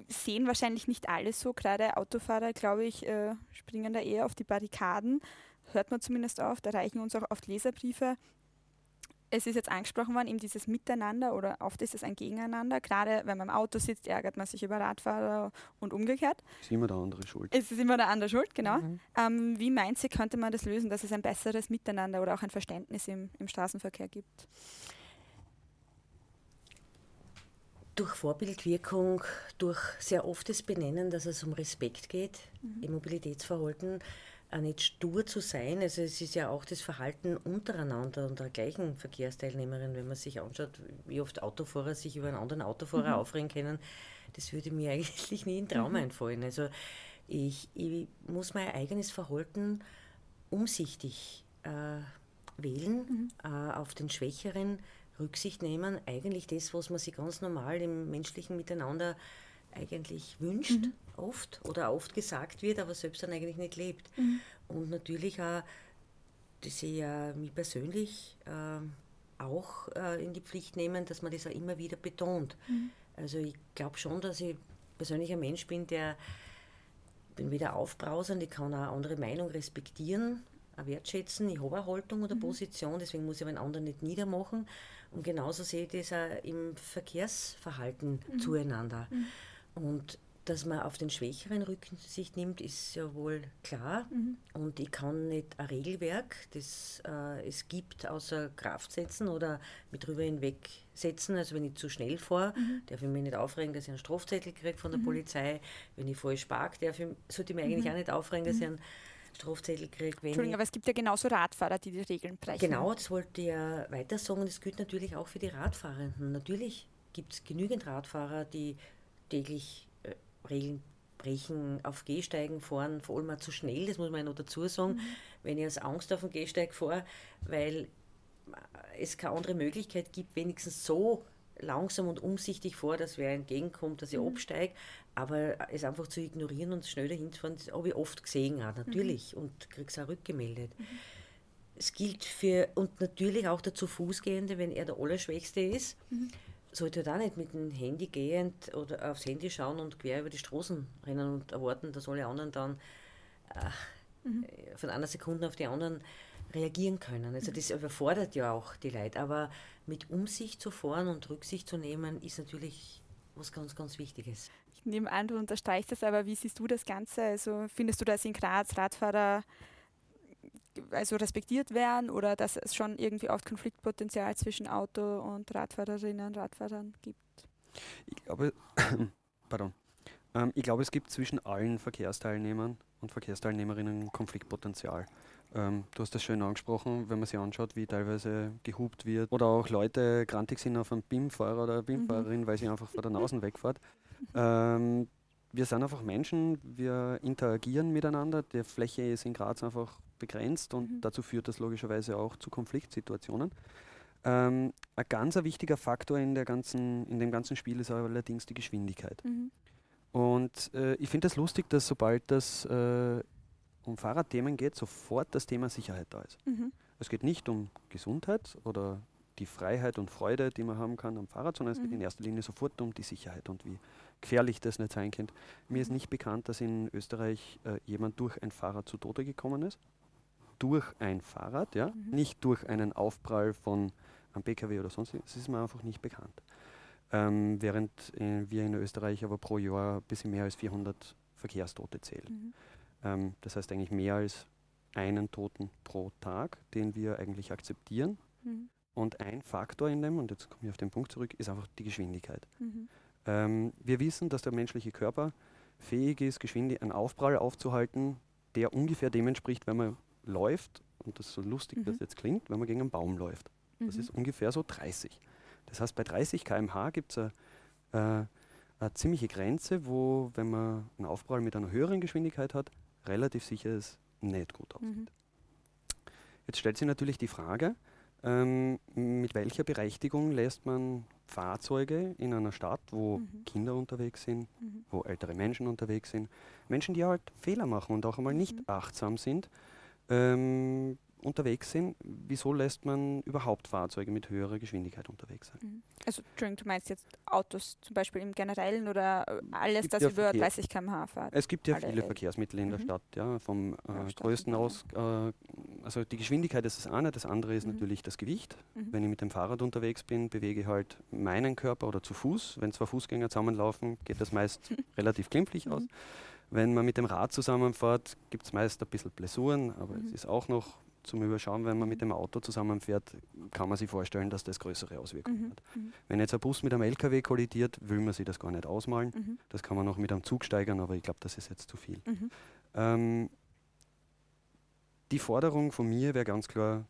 F: sehen wahrscheinlich nicht alle so. Gerade Autofahrer, glaube ich, äh, springen da eher auf die Barrikaden. Hört man zumindest auf. Da reichen uns auch oft Leserbriefe. Es ist jetzt angesprochen worden, eben dieses Miteinander oder oft ist es ein Gegeneinander. Gerade wenn man im Auto sitzt, ärgert man sich über Radfahrer und umgekehrt.
H: Ist immer der andere schuld.
F: Es ist immer der andere schuld, genau.
G: Mhm.
F: Ähm, wie meint sie, könnte man das lösen, dass es ein besseres Miteinander oder auch ein Verständnis im, im Straßenverkehr gibt?
G: Durch Vorbildwirkung, durch sehr oftes Benennen, dass es um Respekt geht
F: Mhm.
G: im Mobilitätsverhalten, auch nicht stur zu sein. Also es ist ja auch das Verhalten untereinander und der gleichen Verkehrsteilnehmerin, wenn man sich anschaut, wie oft Autofahrer sich über einen anderen Autofahrer
F: Mhm.
G: aufregen können, das würde mir *laughs* eigentlich nie in Traum
F: Mhm.
G: einfallen. Also ich, ich muss mein eigenes Verhalten umsichtig äh, wählen,
F: Mhm.
G: äh, auf den Schwächeren Rücksicht nehmen. Eigentlich das, was man sich ganz normal im menschlichen Miteinander eigentlich wünscht,
F: Mhm.
G: Oft oder oft gesagt wird, aber selbst dann eigentlich nicht lebt.
F: Mhm.
G: Und natürlich auch, das ich ja mich persönlich ähm, auch äh, in die Pflicht nehmen, dass man das auch immer wieder betont.
F: Mhm.
G: Also ich glaube schon, dass ich persönlich ein Mensch bin, der bin weder aufbrausend, ich kann auch andere Meinung respektieren, auch wertschätzen. Ich habe eine Haltung oder
F: Mhm.
G: Position, deswegen muss ich einen anderen nicht niedermachen. Und genauso sehe ich das auch im Verkehrsverhalten
F: Mhm.
G: zueinander.
F: Mhm.
G: Und dass man auf den Schwächeren Rücksicht nimmt, ist ja wohl klar.
F: Mhm.
G: Und ich kann nicht ein Regelwerk, das äh, es gibt, außer Kraft setzen oder mit drüber hinweg setzen. Also wenn ich zu schnell fahre,
F: Mhm.
G: darf ich mich nicht aufregen, dass ich einen Strafzettel kriege von der
F: Mhm.
G: Polizei. Wenn ich falsch parke, darf ich, sollte ich mich eigentlich
F: Mhm.
G: auch nicht aufregen, dass
F: Mhm.
G: ich einen Strafzettel kriege.
F: Entschuldigung, aber es gibt ja genauso Radfahrer, die die Regeln brechen.
G: Genau, das wollte ich ja weiter sagen. Das gilt natürlich auch für die Radfahrenden. Natürlich gibt es genügend Radfahrer, die täglich brechen, auf Gehsteigen fahren, vor allem auch zu schnell, das muss man ja noch dazu sagen,
F: Mhm.
G: wenn ich aus Angst auf den Gehsteig fahre, weil es keine andere Möglichkeit gibt, wenigstens so langsam und umsichtig vor, dass wer entgegenkommt, dass ich
F: Mhm.
G: absteige, aber es einfach zu ignorieren und schnell dahin zu fahren, das habe ich oft gesehen auch, natürlich, und kriege es auch rückgemeldet. es gilt für, und natürlich auch der zu Fußgehende, wenn er der Allerschwächste ist,
F: Mhm.
G: Sollte da nicht mit dem Handy gehend oder aufs Handy schauen und quer über die Straßen rennen und erwarten, dass alle anderen dann äh,
F: Mhm.
G: von einer Sekunde auf die anderen reagieren können. Also das überfordert ja auch die Leute. Aber mit Umsicht zu fahren und Rücksicht zu nehmen, ist natürlich was ganz, ganz Wichtiges.
F: Ich nehme an, du unterstreichst das, aber wie siehst du das Ganze? Also findest du, dass in Graz Radfahrer also respektiert werden oder dass es schon irgendwie oft Konfliktpotenzial zwischen Auto und Radfahrerinnen und Radfahrern gibt?
H: Ich glaube, *coughs* pardon. Ähm, ich glaube, es gibt zwischen allen Verkehrsteilnehmern und Verkehrsteilnehmerinnen Konfliktpotenzial. Ähm, du hast das schön angesprochen, wenn man sich anschaut, wie teilweise gehupt wird oder auch Leute grantig sind auf einen BIM-Fahrer oder BIM-Fahrerin, weil sie einfach vor der Nase *laughs* wegfährt. Ähm, wir sind einfach Menschen, wir interagieren miteinander. Die Fläche ist in Graz einfach begrenzt und
F: Mhm.
H: dazu führt das logischerweise auch zu Konfliktsituationen. Ähm, ein ganz wichtiger Faktor in, der ganzen, in dem ganzen Spiel ist allerdings die Geschwindigkeit.
F: Mhm.
H: Und äh, ich finde es das lustig, dass sobald das äh, um Fahrradthemen geht, sofort das Thema Sicherheit da ist.
F: Mhm.
H: Es geht nicht um Gesundheit oder die Freiheit und Freude, die man haben kann am Fahrrad, sondern es geht
F: Mhm.
H: in erster Linie sofort um die Sicherheit und wie gefährlich das nicht sein könnte. Mir ist nicht bekannt, dass in Österreich äh, jemand durch ein Fahrrad zu Tode gekommen ist. Durch ein Fahrrad, ja,
F: Mhm.
H: nicht durch einen Aufprall von einem PKW oder sonst. Das ist mir einfach nicht bekannt. Ähm, während äh, wir in Österreich aber pro Jahr ein bisschen mehr als 400 Verkehrstote zählen.
F: Mhm.
H: Ähm, das heißt eigentlich mehr als einen Toten pro Tag, den wir eigentlich akzeptieren.
F: Mhm.
H: Und ein Faktor in dem, und jetzt komme ich auf den Punkt zurück, ist einfach die Geschwindigkeit.
F: Mhm.
H: Ähm, wir wissen, dass der menschliche Körper fähig ist, geschwinde einen Aufprall aufzuhalten, der ungefähr dem entspricht, wenn man läuft, und das ist so lustig, das
F: Mhm.
H: jetzt klingt, wenn man gegen einen Baum läuft. Das
F: Mhm.
H: ist ungefähr so 30. Das heißt, bei 30 km/h gibt es eine, äh, eine ziemliche Grenze, wo, wenn man einen Aufprall mit einer höheren Geschwindigkeit hat, relativ sicher es nicht gut aussieht.
F: Mhm.
H: Jetzt stellt sich natürlich die Frage, ähm, mit welcher Berechtigung lässt man Fahrzeuge in einer Stadt, wo
F: Mhm.
H: Kinder unterwegs sind,
F: Mhm.
H: wo ältere Menschen unterwegs sind, Menschen, die halt Fehler machen und auch einmal nicht
F: Mhm.
H: achtsam sind, ähm, unterwegs sind, wieso lässt man überhaupt Fahrzeuge mit höherer Geschwindigkeit unterwegs sein?
F: Mhm. Also, Entschuldigung, du meinst jetzt Autos zum Beispiel im Generellen oder alles, das
H: ja
F: über
H: Verkehr.
F: 30 km/h fährt?
H: Es gibt ja
F: Alle,
H: viele Verkehrsmittel in der
F: mhm.
H: Stadt, ja, vom äh, größten aus. Äh, also die Geschwindigkeit ist das eine, das andere ist
F: Mhm.
H: natürlich das Gewicht.
F: Mhm.
H: Wenn ich mit dem Fahrrad unterwegs bin, bewege ich halt meinen Körper oder zu Fuß. Wenn zwei Fußgänger zusammenlaufen, geht das meist *laughs* relativ glimpflich aus.
F: Mhm.
H: Wenn man mit dem Rad zusammenfährt, gibt es meist ein bisschen Blessuren, aber
F: Mhm.
H: es ist auch noch zum Überschauen, wenn man mit dem Auto zusammenfährt, kann man sich vorstellen, dass das größere Auswirkungen
F: Mhm.
H: hat.
F: Mhm.
H: Wenn jetzt ein Bus mit einem LKW kollidiert, will man sich das gar nicht ausmalen.
F: Mhm.
H: Das kann man noch mit einem Zug steigern, aber ich glaube, das ist jetzt zu viel.
F: Mhm.
H: Ähm, die Forderung von mir wäre ganz klar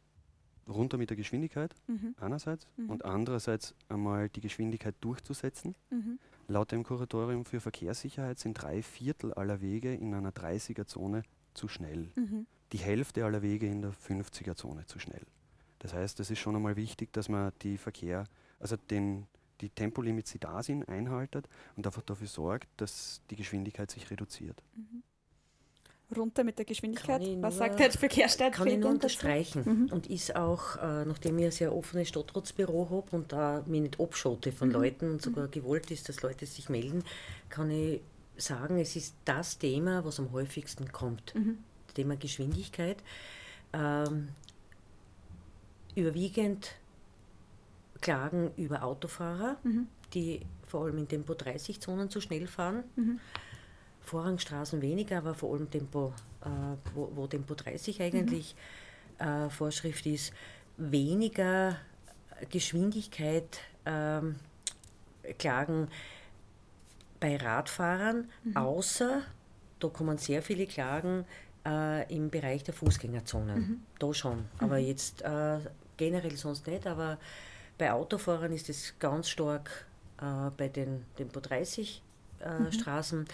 H: runter mit der Geschwindigkeit
F: Mhm.
H: einerseits
F: Mhm.
H: und andererseits einmal die Geschwindigkeit durchzusetzen.
F: Mhm.
H: Laut dem Kuratorium für Verkehrssicherheit sind drei Viertel aller Wege in einer 30er-Zone zu schnell.
F: Mhm.
H: Die Hälfte aller Wege in der 50er-Zone zu schnell. Das heißt, es ist schon einmal wichtig, dass man die Verkehr, also den, die Tempolimits, die da sind, einhaltet und einfach dafür sorgt, dass die Geschwindigkeit sich reduziert.
F: Mhm. Runter mit der Geschwindigkeit.
G: Ich
F: Was
G: nur-
F: sagt der Verkehrsstaat?
G: Kann ich nur unterstreichen.
F: Mhm.
G: Und ist auch, äh, nachdem ich ein sehr offenes Stadtratsbüro habe und da mich nicht abschotte von
F: Mhm.
G: Leuten und sogar gewollt ist, dass Leute sich melden, kann ich sagen, es ist das Thema, was am häufigsten kommt.
F: Mhm.
G: Das Thema Geschwindigkeit. Ähm, überwiegend Klagen über Autofahrer,
F: Mhm.
G: die vor allem in Tempo 30-Zonen zu schnell fahren.
F: Mhm.
G: Vorrangstraßen weniger, aber vor allem Tempo, äh, wo, wo Tempo 30 eigentlich äh, Vorschrift ist, weniger Geschwindigkeit ähm, klagen bei Radfahrern,
F: Mhm.
G: außer da kommen sehr viele Klagen äh, im Bereich der Fußgängerzonen.
F: Mhm.
G: Da schon. Aber jetzt äh, generell sonst nicht, aber bei Autofahrern ist es ganz stark äh, bei den Tempo 30 äh,
F: Mhm.
G: Straßen.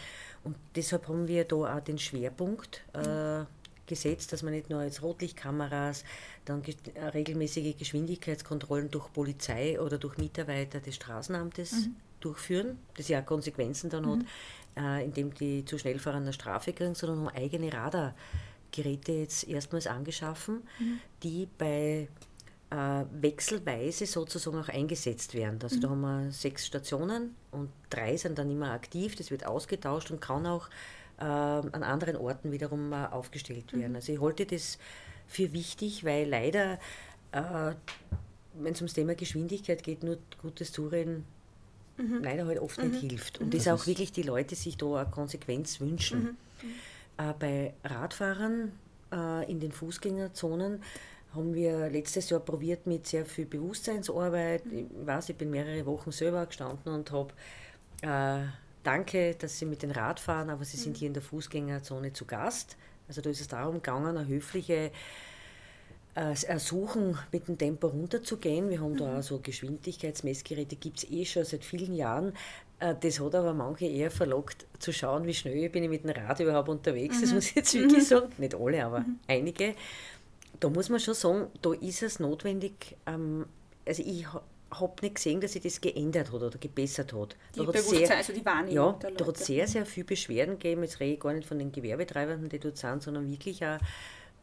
G: Und deshalb haben wir da auch den Schwerpunkt äh, gesetzt, dass man nicht nur jetzt Rotlichtkameras, dann ge äh, regelmäßige Geschwindigkeitskontrollen durch Polizei oder durch Mitarbeiter des Straßenamtes
F: Mhm.
G: durchführen, das ja auch Konsequenzen dann
F: Mhm.
G: hat, äh, indem die zu schnell fahrende Strafe kriegen, sondern haben eigene Radar Geräte jetzt erstmals angeschaffen,
F: Mhm.
G: die bei wechselweise sozusagen auch eingesetzt werden. Also da haben wir sechs Stationen und drei sind dann immer aktiv, das wird ausgetauscht und kann auch äh, an anderen Orten wiederum äh, aufgestellt werden. Also ich halte das für wichtig, weil leider, äh, wenn es ums Thema Geschwindigkeit geht, nur gutes Zureden leider halt oft nicht hilft. Und das auch wirklich die Leute sich da eine Konsequenz wünschen. Äh, bei Radfahrern äh, in den Fußgängerzonen haben wir letztes Jahr probiert mit sehr viel Bewusstseinsarbeit. Ich weiß, ich bin mehrere Wochen selber gestanden und habe äh, Danke, dass Sie mit den Rad fahren, aber Sie sind hier in der Fußgängerzone zu Gast. Also da ist es darum gegangen, eine höfliche äh, Ersuchen, mit dem Tempo runterzugehen. Wir haben da auch so Geschwindigkeitsmessgeräte, gibt es eh schon seit vielen Jahren. Äh, Das hat aber manche eher verlockt, zu schauen, wie schnell bin ich mit dem Rad überhaupt unterwegs. Das muss ich jetzt wirklich sagen. Nicht alle, aber einige. Da muss man schon sagen, da ist es notwendig. Ähm, also ich ha- habe nicht gesehen, dass sich das geändert hat oder gebessert hat.
F: Die
G: Da
F: Bewusstsein, also die Wahrnehmung
G: ja,
F: der
G: da hat
F: Leute.
G: sehr, sehr viel Beschwerden gegeben. Jetzt rede ich gar nicht von den Gewerbetreibenden, die dort sind, sondern wirklich auch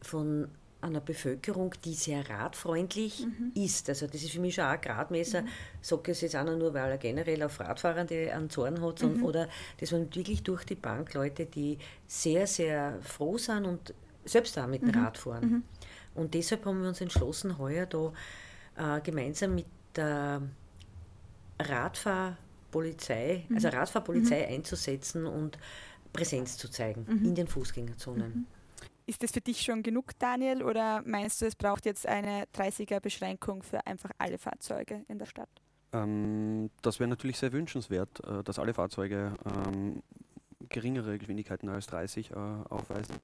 G: von einer Bevölkerung, die sehr radfreundlich ist. Also das ist für mich schon auch ein Gradmesser. Sage ich es jetzt auch nur, weil er generell auf Radfahrende einen Zorn hat, sondern, oder das waren wirklich durch die Bank Leute, die sehr, sehr froh sind und selbst auch mit dem Rad fahren. Und deshalb haben wir uns entschlossen, heuer da äh, gemeinsam mit der Radfahrpolizei, also Radfahrpolizei einzusetzen und Präsenz zu zeigen in den Fußgängerzonen.
F: Ist das für dich schon genug, Daniel, oder meinst du, es braucht jetzt eine 30er-Beschränkung für einfach alle Fahrzeuge in der Stadt?
H: Ähm, das wäre natürlich sehr wünschenswert, äh, dass alle Fahrzeuge ähm, geringere Geschwindigkeiten als 30 äh, aufweisen.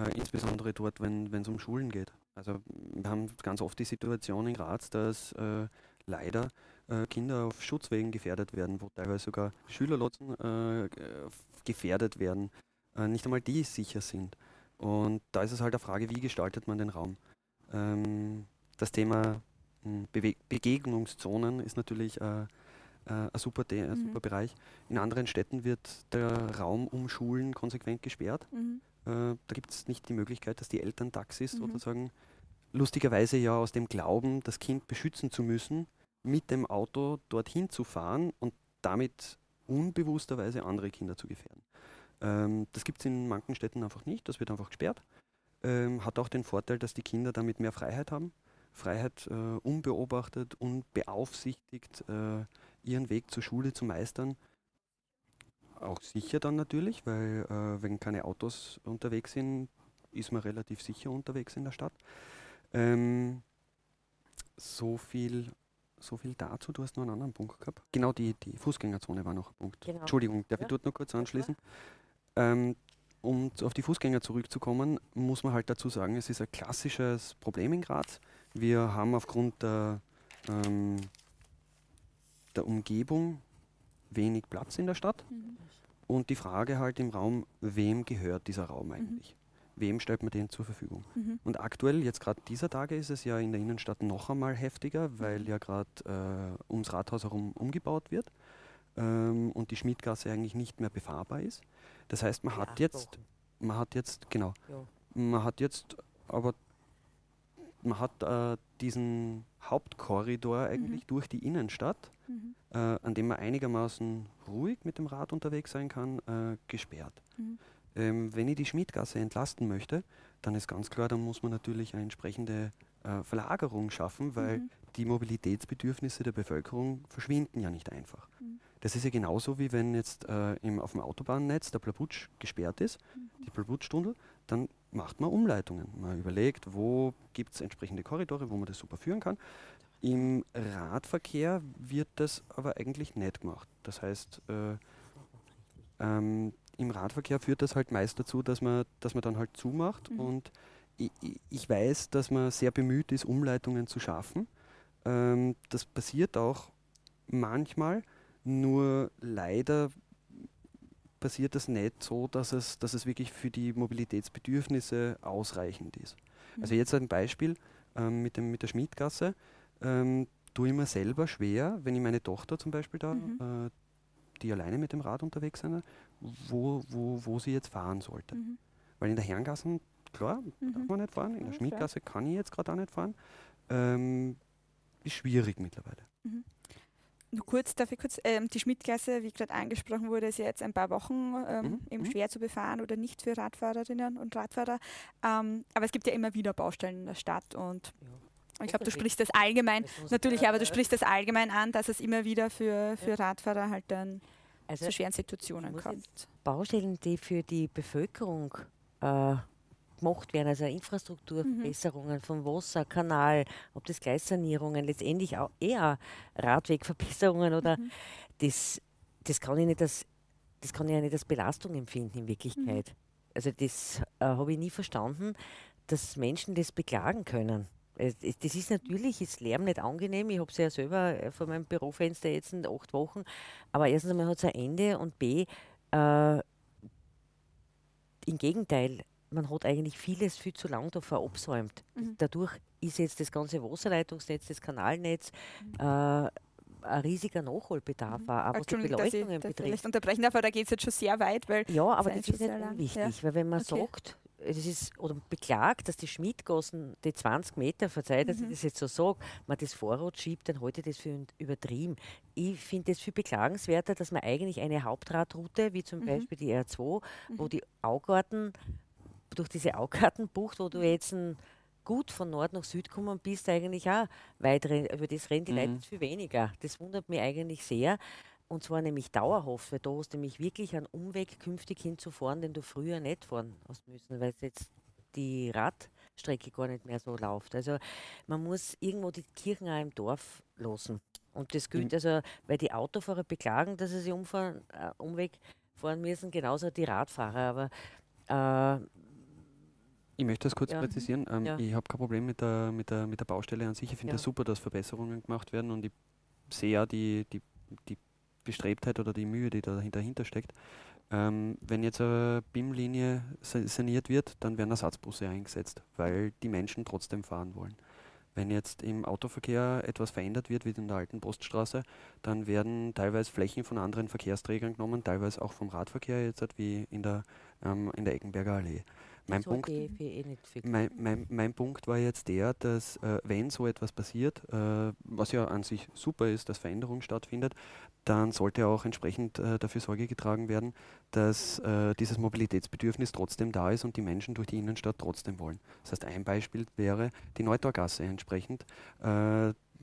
H: Äh, insbesondere dort, wenn es um Schulen geht. Also wir haben ganz oft die Situation in Graz, dass äh, leider äh, Kinder auf Schutzwegen gefährdet werden, wo teilweise sogar Schülerlotsen äh, gefährdet werden, äh, nicht einmal die sicher sind. Und da ist es halt eine Frage, wie gestaltet man den Raum. Ähm, das Thema mh, Bewe Begegnungszonen ist natürlich äh, äh, ein, super ein
F: Mhm.
H: super Bereich. In anderen Städten wird der Raum um Schulen konsequent gesperrt.
F: Mhm.
H: Äh, da gibt es nicht die Möglichkeit, dass die Eltern Taxis
F: Mhm.
H: sozusagen lustigerweise ja aus dem Glauben, das Kind beschützen zu müssen, mit dem Auto dorthin zu fahren und damit unbewussterweise andere Kinder zu gefährden. Ähm, das gibt es in manchen Städten einfach nicht, das wird einfach gesperrt. Ähm, hat auch den Vorteil, dass die Kinder damit mehr Freiheit haben. Freiheit, äh, unbeobachtet, unbeaufsichtigt, äh, ihren Weg zur Schule zu meistern. Auch sicher dann natürlich, weil äh, wenn keine Autos unterwegs sind, ist man relativ sicher unterwegs in der Stadt. Ähm, so viel, so viel dazu. Du hast noch einen anderen Punkt gehabt. Genau, die, die Fußgängerzone war noch ein Punkt.
G: Genau.
H: Entschuldigung, darf
G: Ja.
H: ich dort noch kurz anschließen? Ähm, um auf die Fußgänger zurückzukommen, muss man halt dazu sagen, es ist ein klassisches Problem in Graz. Wir haben aufgrund der, ähm, der Umgebung wenig Platz in der Stadt und die Frage halt im Raum, wem gehört dieser Raum eigentlich? Wem stellt man den zur Verfügung?
F: Mhm.
H: Und aktuell, jetzt gerade dieser Tage, ist es ja in der Innenstadt noch einmal heftiger, weil ja gerade äh, ums Rathaus herum umgebaut wird ähm, und die Schmidgasse eigentlich nicht mehr befahrbar ist. Das heißt, man hat jetzt, man hat jetzt, genau, man hat jetzt aber, man hat äh, diesen Hauptkorridor eigentlich durch die Innenstadt,
F: Mhm.
H: äh, an dem man einigermaßen ruhig mit dem Rad unterwegs sein kann, äh, gesperrt.
F: Mhm.
H: Ähm, wenn ich die Schmidgasse entlasten möchte, dann ist ganz klar, dann muss man natürlich eine entsprechende äh, Verlagerung schaffen, weil
F: Mhm.
H: die Mobilitätsbedürfnisse der Bevölkerung verschwinden ja nicht einfach.
F: Mhm.
H: Das ist ja genauso wie wenn jetzt äh, im, auf dem Autobahnnetz der Plabutsch gesperrt ist,
F: Mhm.
H: die Plabutschtunnel, dann macht man Umleitungen. Man überlegt, wo gibt es entsprechende Korridore, wo man das super führen kann. Im Radverkehr wird das aber eigentlich nicht gemacht. Das heißt, äh, ähm, im Radverkehr führt das halt meist dazu, dass man, dass man dann halt zumacht
F: Mhm.
H: und ich, ich- weiß, dass man sehr bemüht ist, Umleitungen zu schaffen. Ähm, das passiert auch manchmal, nur leider passiert das nicht so, dass es, dass es wirklich für die Mobilitätsbedürfnisse ausreichend ist. Also jetzt ein Beispiel ähm, mit, dem, mit der Schmidgasse. Ähm, tue ich mir selber schwer, wenn ich meine Tochter zum Beispiel da,
F: Mhm.
H: äh, die alleine mit dem Rad unterwegs sind, wo, wo, wo sie jetzt fahren sollte.
F: Mhm.
H: Weil in der Herrengassen klar,
F: Mhm.
H: darf man nicht fahren. In der. Schmiedgasse kann ich jetzt gerade auch nicht fahren. Ähm, ist schwierig mittlerweile.
F: Nur kurz, darf ich kurz, ähm, die Schmidtklasse, wie gerade angesprochen wurde, ist ja jetzt ein paar Wochen ähm,
H: Mhm,
F: eben
H: mhm.
F: schwer zu befahren oder nicht für Radfahrerinnen und Radfahrer. Ähm, aber es gibt ja immer wieder Baustellen in der Stadt und ich glaube, du sprichst das allgemein, natürlich, aber du sprichst das allgemein an, dass es immer wieder für, für Radfahrer halt dann
G: Also,
F: zu schweren Situationen kommt.
G: Baustellen, die für die Bevölkerung äh, gemacht werden, also Infrastrukturverbesserungen vom Wasser, Kanal, ob das Gleissanierungen, letztendlich auch eher Radwegverbesserungen oder
F: Mhm.
G: das, das kann ich nicht als, das kann ich ja nicht als Belastung empfinden in Wirklichkeit. Also das äh, habe ich nie verstanden, dass Menschen das beklagen können. Es- es- Das ist natürlich, ist Lärm nicht angenehm. Ich habe es ja selber äh, vor meinem Bürofenster jetzt in acht Wochen. Aber erstens einmal hat es ein Ende und B, äh, im Gegenteil, man hat eigentlich vieles viel zu lang da verabsäumt.
F: Mhm.
G: Dadurch ist jetzt das ganze Wasserleitungsnetz, das Kanalnetz, äh, ein riesiger Nachholbedarf, auch, auch was die Beleuchtungen betrifft.
F: vielleicht unterbrechen darf, aber da geht es jetzt schon sehr weit, weil
G: Ja, aber das ist nicht unwichtig,
F: ja.
G: weil wenn man
F: Okay.
G: sagt, es ist, oder beklagt, dass die Schmiedgassen, die 20 Meter, verzeiht, dass
F: Mhm.
G: ich das jetzt so sage, man das Vorrat schiebt, dann halte ich das für übertrieben. Ich finde es viel beklagenswerter, dass man eigentlich eine Hauptradroute, wie zum
F: Mhm.
G: Beispiel die R2, wo
F: Mhm.
G: die Augarten, durch diese Augartenbucht, wo
F: Mhm.
G: du jetzt ein gut von Nord nach Süd kommen bist, eigentlich auch weitere, über das rennen die Leute
H: Mhm.
G: jetzt viel weniger. Das wundert mich eigentlich sehr. Und zwar nämlich dauerhaft, weil da hast du nämlich wirklich einen Umweg künftig hinzufahren, den du früher nicht fahren hast müssen, weil es jetzt die Radstrecke gar nicht mehr so läuft. Also man muss irgendwo die Kirchen auch im Dorf lassen. Und das gilt
H: Im-
G: also, weil die Autofahrer beklagen, dass sie sich umfahren, äh, Umweg fahren müssen, genauso die Radfahrer. Aber äh,
H: Ich möchte das kurz
G: Ja.
H: präzisieren. Ähm,
G: Ja.
H: Ich habe kein Problem mit der, mit, der, mit der Baustelle an sich. Ich finde
G: Ja.
H: es super, dass Verbesserungen gemacht werden und ich sehe ja die, die, die Bestrebtheit oder die Mühe, die da dahinter steckt. Ähm, wenn jetzt eine BIM-Linie sa- saniert wird, dann werden Ersatzbusse eingesetzt, weil die Menschen trotzdem fahren wollen. Wenn jetzt im Autoverkehr etwas verändert wird, wie in der alten Poststraße, dann werden teilweise Flächen von anderen Verkehrsträgern genommen, teilweise auch vom Radverkehr jetzt, wie in der, ähm, in der Eckenberger Allee. Mein Punkt,
G: eh
H: mein, mein, mein Punkt war jetzt der, dass äh, wenn so etwas passiert, äh, was ja an sich super ist, dass Veränderung stattfindet, dann sollte auch entsprechend äh, dafür Sorge getragen werden, dass äh, dieses Mobilitätsbedürfnis trotzdem da ist und die Menschen durch die Innenstadt trotzdem wollen. Das heißt, ein Beispiel wäre die Neutorgasse entsprechend.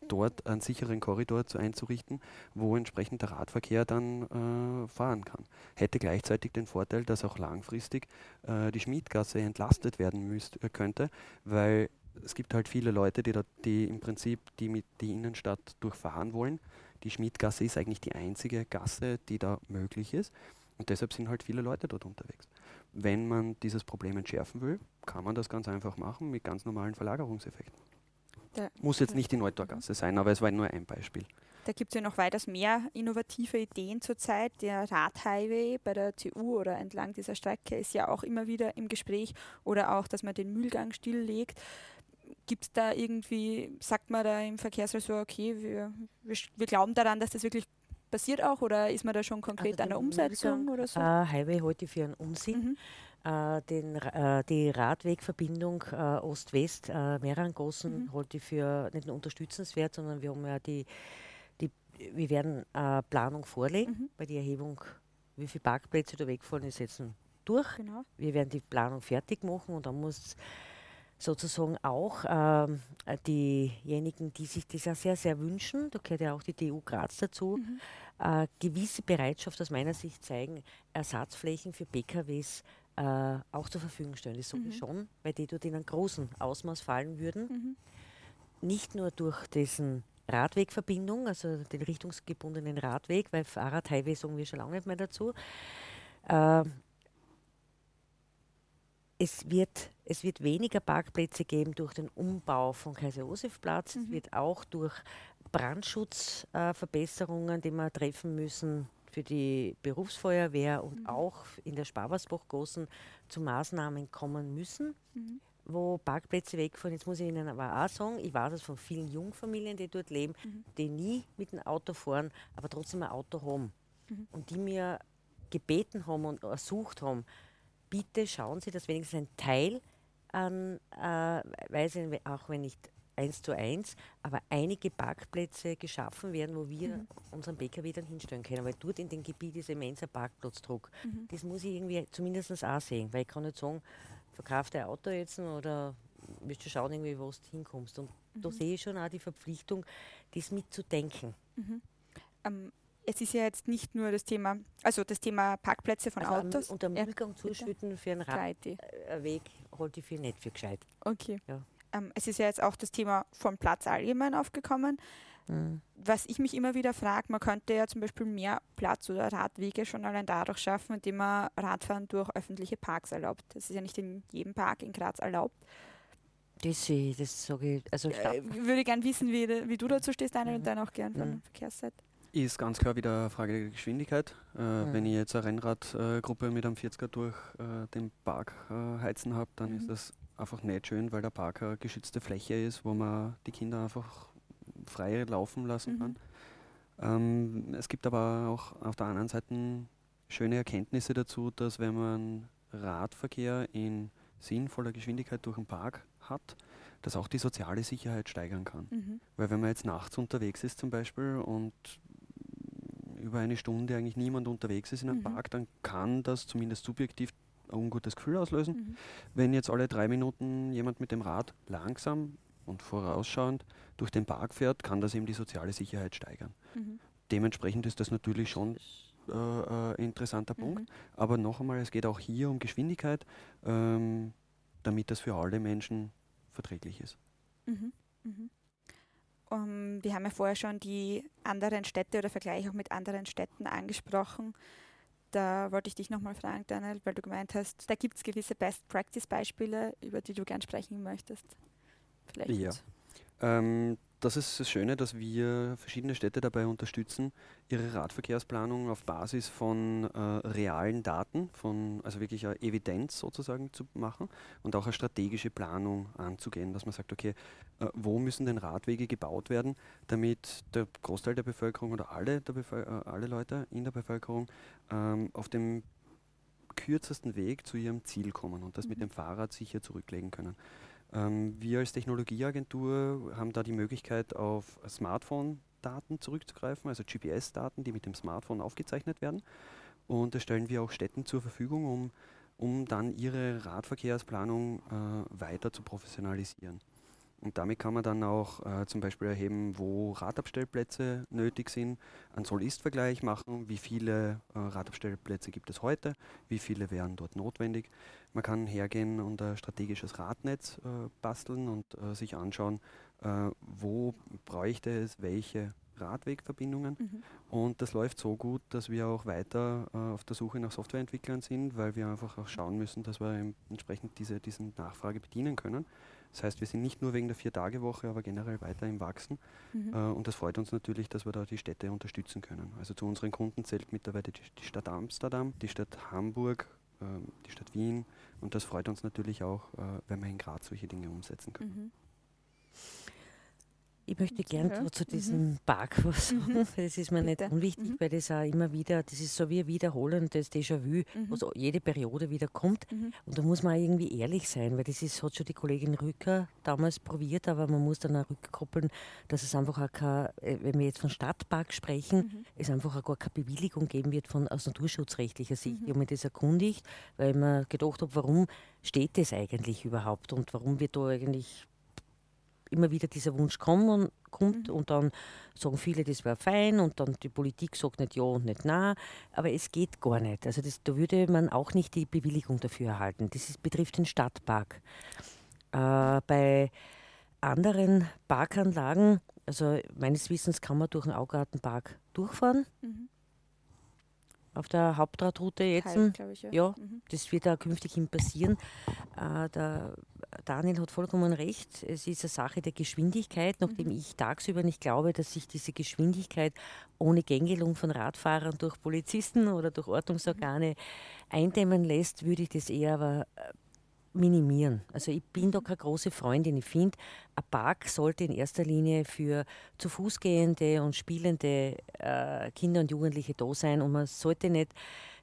H: Dort einen sicheren Korridor zu einzurichten, wo entsprechend der Radverkehr dann äh, fahren kann. Hätte gleichzeitig den Vorteil, dass auch langfristig äh, die Schmiedgasse entlastet werden müsst, äh, könnte, weil es gibt halt viele Leute, die, da, die im Prinzip die mit die Innenstadt durchfahren wollen. Die Schmiedgasse ist eigentlich die einzige Gasse, die da möglich ist. Und deshalb sind halt viele Leute dort unterwegs. Wenn man dieses Problem entschärfen will, kann man das ganz einfach machen mit ganz normalen Verlagerungseffekten.
F: Da,
H: Muss jetzt nicht die Neutorgasse sein, aber es war nur ein Beispiel.
F: da gibt es ja noch weitaus mehr innovative Ideen zurzeit. Der Radhighway bei der TU oder entlang dieser Strecke ist ja auch immer wieder im Gespräch oder auch, dass man den Müllgang stilllegt. Gibt es da irgendwie, sagt man da im Verkehrsressort, okay, wir, wir, wir glauben daran, dass das wirklich passiert auch oder ist man da schon konkret
G: Also
F: an der Umsetzung
G: Müllgang,
F: oder so?
G: Äh, Highway halte ich für einen Unsinn.
F: Mhm.
G: Äh, den, äh, die Radwegverbindung äh, Ost-West, äh, Merangossen,
F: Mhm.
G: halte ich für nicht nur unterstützenswert, sondern wir haben ja die, die wir werden Planung vorlegen,
F: Mhm.
G: weil die Erhebung, wie viele Parkplätze da wegfallen, ist jetzt durch.
F: Genau.
G: Wir werden die Planung fertig machen und dann muss sozusagen auch ähm, äh, diejenigen, die sich das ja sehr, sehr wünschen, da gehört ja auch die TU Graz dazu,
F: Mhm.
G: äh, gewisse Bereitschaft aus meiner Sicht zeigen, Ersatzflächen für PKWs äh, auch zur Verfügung stellen. Das sage ich
F: Mhm.
G: schon, weil die dort in einem großen Ausmaß fallen würden.
F: Mhm.
G: Nicht nur durch diesen Radwegverbindung, also den richtungsgebundenen Radweg, weil Fahrradhighway sagen wir schon lange nicht mehr dazu. Äh, es wird, es wird weniger Parkplätze geben durch den Umbau von Kaiser-Josef-Platz. Es
F: Mhm.
G: wird auch durch Brandschutzverbesserungen, äh, die wir treffen müssen für die Berufsfeuerwehr und
F: Mhm.
G: auch in der Sparwasbachgossen zu Maßnahmen kommen müssen,
F: Mhm.
G: wo Parkplätze wegfahren. Jetzt muss ich Ihnen aber auch sagen, ich weiß es von vielen Jungfamilien, die dort leben,
F: Mhm.
G: die nie mit dem Auto fahren, aber trotzdem ein Auto haben
F: Mhm.
G: und die mir gebeten haben und ersucht haben, bitte schauen Sie, dass wenigstens ein Teil an, äh, weiß ich, auch wenn nicht eins zu eins, aber einige Parkplätze geschaffen werden, wo wir
F: Mhm.
G: unseren PKW dann hinstellen können. Weil dort in dem Gebiet ist immenser Parkplatzdruck.
F: Mhm.
G: Das muss ich irgendwie zumindest auch sehen, weil ich kann nicht sagen, verkauf dein Auto jetzt oder wirst du schauen, irgendwie, wo du hinkommst. Und da
F: Mhm.
G: sehe ich schon auch die Verpflichtung, das mitzudenken.
F: Mhm. Ähm, es ist ja jetzt nicht nur das Thema, also das Thema Parkplätze von
G: Also am-
F: Autos.
G: Und der
F: Ja,
G: Müllgang zuschütten für einen. Radweg halte ich für nicht für gescheit.
F: Okay.
G: Ja.
F: Ähm, es ist ja jetzt auch das Thema vom Platz allgemein aufgekommen.
G: Mhm.
F: Was ich mich immer wieder frage, man könnte ja zum Beispiel mehr Platz oder Radwege schon allein dadurch schaffen, indem man Radfahren durch öffentliche Parks erlaubt. Das ist ja nicht in jedem Park in Graz erlaubt.
G: Das sehe ich, das sage ich. Also
F: Äh, würde gerne wissen, wie, wie du dazu stehst, Daniel,
G: Mhm.
F: und dann auch gern von
G: Mhm.
F: der Verkehrsseite.
H: Ist ganz klar wieder eine Frage der Geschwindigkeit. Äh,
G: Mhm.
H: Wenn ich jetzt eine Rennradgruppe mit einem 40er durch äh, den Park äh, heizen habe, dann
F: Mhm.
H: ist das einfach nicht schön, weil der Park eine geschützte Fläche ist, wo man die Kinder einfach frei laufen lassen
F: Mhm.
H: kann. Ähm, es gibt aber auch auf der anderen Seite schöne Erkenntnisse dazu, dass wenn man Radverkehr in sinnvoller Geschwindigkeit durch den Park hat, dass auch die soziale Sicherheit steigern kann.
F: Mhm.
H: Weil wenn man jetzt nachts unterwegs ist zum Beispiel und über eine Stunde eigentlich niemand unterwegs ist in einem
F: Mhm.
H: Park, dann kann das zumindest subjektiv ungutes Gefühl auslösen.
F: Mhm.
H: Wenn jetzt alle drei Minuten jemand mit dem Rad langsam und vorausschauend durch den Park fährt, kann das eben die soziale Sicherheit steigern.
F: Mhm.
H: Dementsprechend ist das natürlich schon äh, äh, ein interessanter Punkt.
F: Mhm.
H: Aber noch einmal, es geht auch hier um Geschwindigkeit, ähm, damit das für alle Menschen verträglich ist.
F: Mhm. Mhm. Um, wir haben ja vorher schon die anderen Städte oder Vergleich auch mit anderen Städten angesprochen. Da wollte ich dich nochmal fragen, Daniel, weil du gemeint hast, da gibt es gewisse Best-Practice-Beispiele, über die du gern sprechen möchtest. Vielleicht.
H: Ja. Ähm, das ist das Schöne, dass wir verschiedene Städte dabei unterstützen, ihre Radverkehrsplanung auf Basis von äh, realen Daten, von, also wirklich eine Evidenz sozusagen zu machen und auch eine strategische Planung anzugehen, dass man sagt, okay, äh, wo müssen denn Radwege gebaut werden, damit der Großteil der Bevölkerung oder alle, der Bevöl äh, alle Leute in der Bevölkerung ähm, auf dem kürzesten Weg zu ihrem Ziel kommen und das mit
F: Mhm.
H: dem Fahrrad sicher zurücklegen können. Ähm, wir als Technologieagentur haben da die Möglichkeit, auf Smartphone-Daten zurückzugreifen, also GPS-Daten, die mit dem Smartphone aufgezeichnet werden. Und das stellen wir auch Städten zur Verfügung, um, um dann ihre Radverkehrsplanung äh, weiter zu professionalisieren. Und damit kann man dann auch äh, zum Beispiel erheben, wo Radabstellplätze nötig sind, einen Soll-Ist-Vergleich machen, wie viele äh, Radabstellplätze gibt es heute, wie viele wären dort notwendig. Man kann hergehen und ein strategisches Radnetz äh, basteln und äh, sich anschauen, äh, wo bräuchte es welche Radwegverbindungen.
F: Mhm.
H: Und das läuft so gut, dass wir auch weiter äh, auf der Suche nach Softwareentwicklern sind, weil wir einfach auch schauen müssen, dass wir entsprechend diese diesen Nachfrage bedienen können. Das heißt, wir sind nicht nur wegen der Vier-Tage-Woche, aber generell weiter im Wachsen.
F: Mhm.
H: Äh, und das freut uns natürlich, dass wir da die Städte unterstützen können. Also zu unseren Kunden zählt mittlerweile die, die Stadt Amsterdam, die Stadt Hamburg, ähm, die Stadt Wien. Und das freut uns natürlich auch, äh, wenn wir in Graz solche Dinge umsetzen können.
F: Mhm.
G: Ich möchte gern
F: Ja.
G: zu,
F: Mhm.
G: diesem Park was sagen.
F: Mhm.
G: Das ist mir
F: Bitte.
G: nicht unwichtig,
F: Mhm.
G: weil das auch immer wieder, das ist so wie ein wiederholendes Déjà-vu,
F: Mhm.
G: was jede Periode wieder kommt.
F: Mhm.
G: Und da muss man auch irgendwie ehrlich sein, weil das ist, hat schon die Kollegin Rücker damals probiert, aber man muss dann auch rückkoppeln, dass es einfach auch kein, äh, wenn wir jetzt von Stadtpark sprechen,
F: Mhm.
G: es einfach auch gar keine Bewilligung geben wird von, aus naturschutzrechtlicher Sicht.
F: Mhm.
G: Ich habe mich das erkundigt, weil ich mir gedacht habe, warum steht das eigentlich überhaupt und warum wird da eigentlich immer wieder dieser Wunsch kommen, kommt
F: Mhm.
G: und dann sagen viele, das wäre fein und dann die Politik sagt nicht ja und nicht nein, aber es geht gar nicht. Also das, da würde man auch nicht die Bewilligung dafür erhalten. Das ist, betrifft den Stadtpark. Äh, bei anderen Parkanlagen, also meines Wissens kann man durch den Augartenpark durchfahren,
F: Mhm.
G: Auf der Hauptradroute jetzt.
F: Teil, ich, ja.
G: Ja,
F: Mhm.
G: das wird auch künftig ihm passieren. Äh, der Daniel hat vollkommen recht. Es ist eine Sache der Geschwindigkeit, nachdem
F: Mhm.
G: ich tagsüber nicht glaube, dass sich diese Geschwindigkeit ohne Gängelung von Radfahrern durch Polizisten oder durch Ordnungsorgane eindämmen lässt, würde ich das eher aber äh, minimieren. Also ich bin da keine große Freundin. Ich finde, ein Park sollte in erster Linie für zu Fuß gehende und spielende äh, Kinder und Jugendliche da sein und man sollte nicht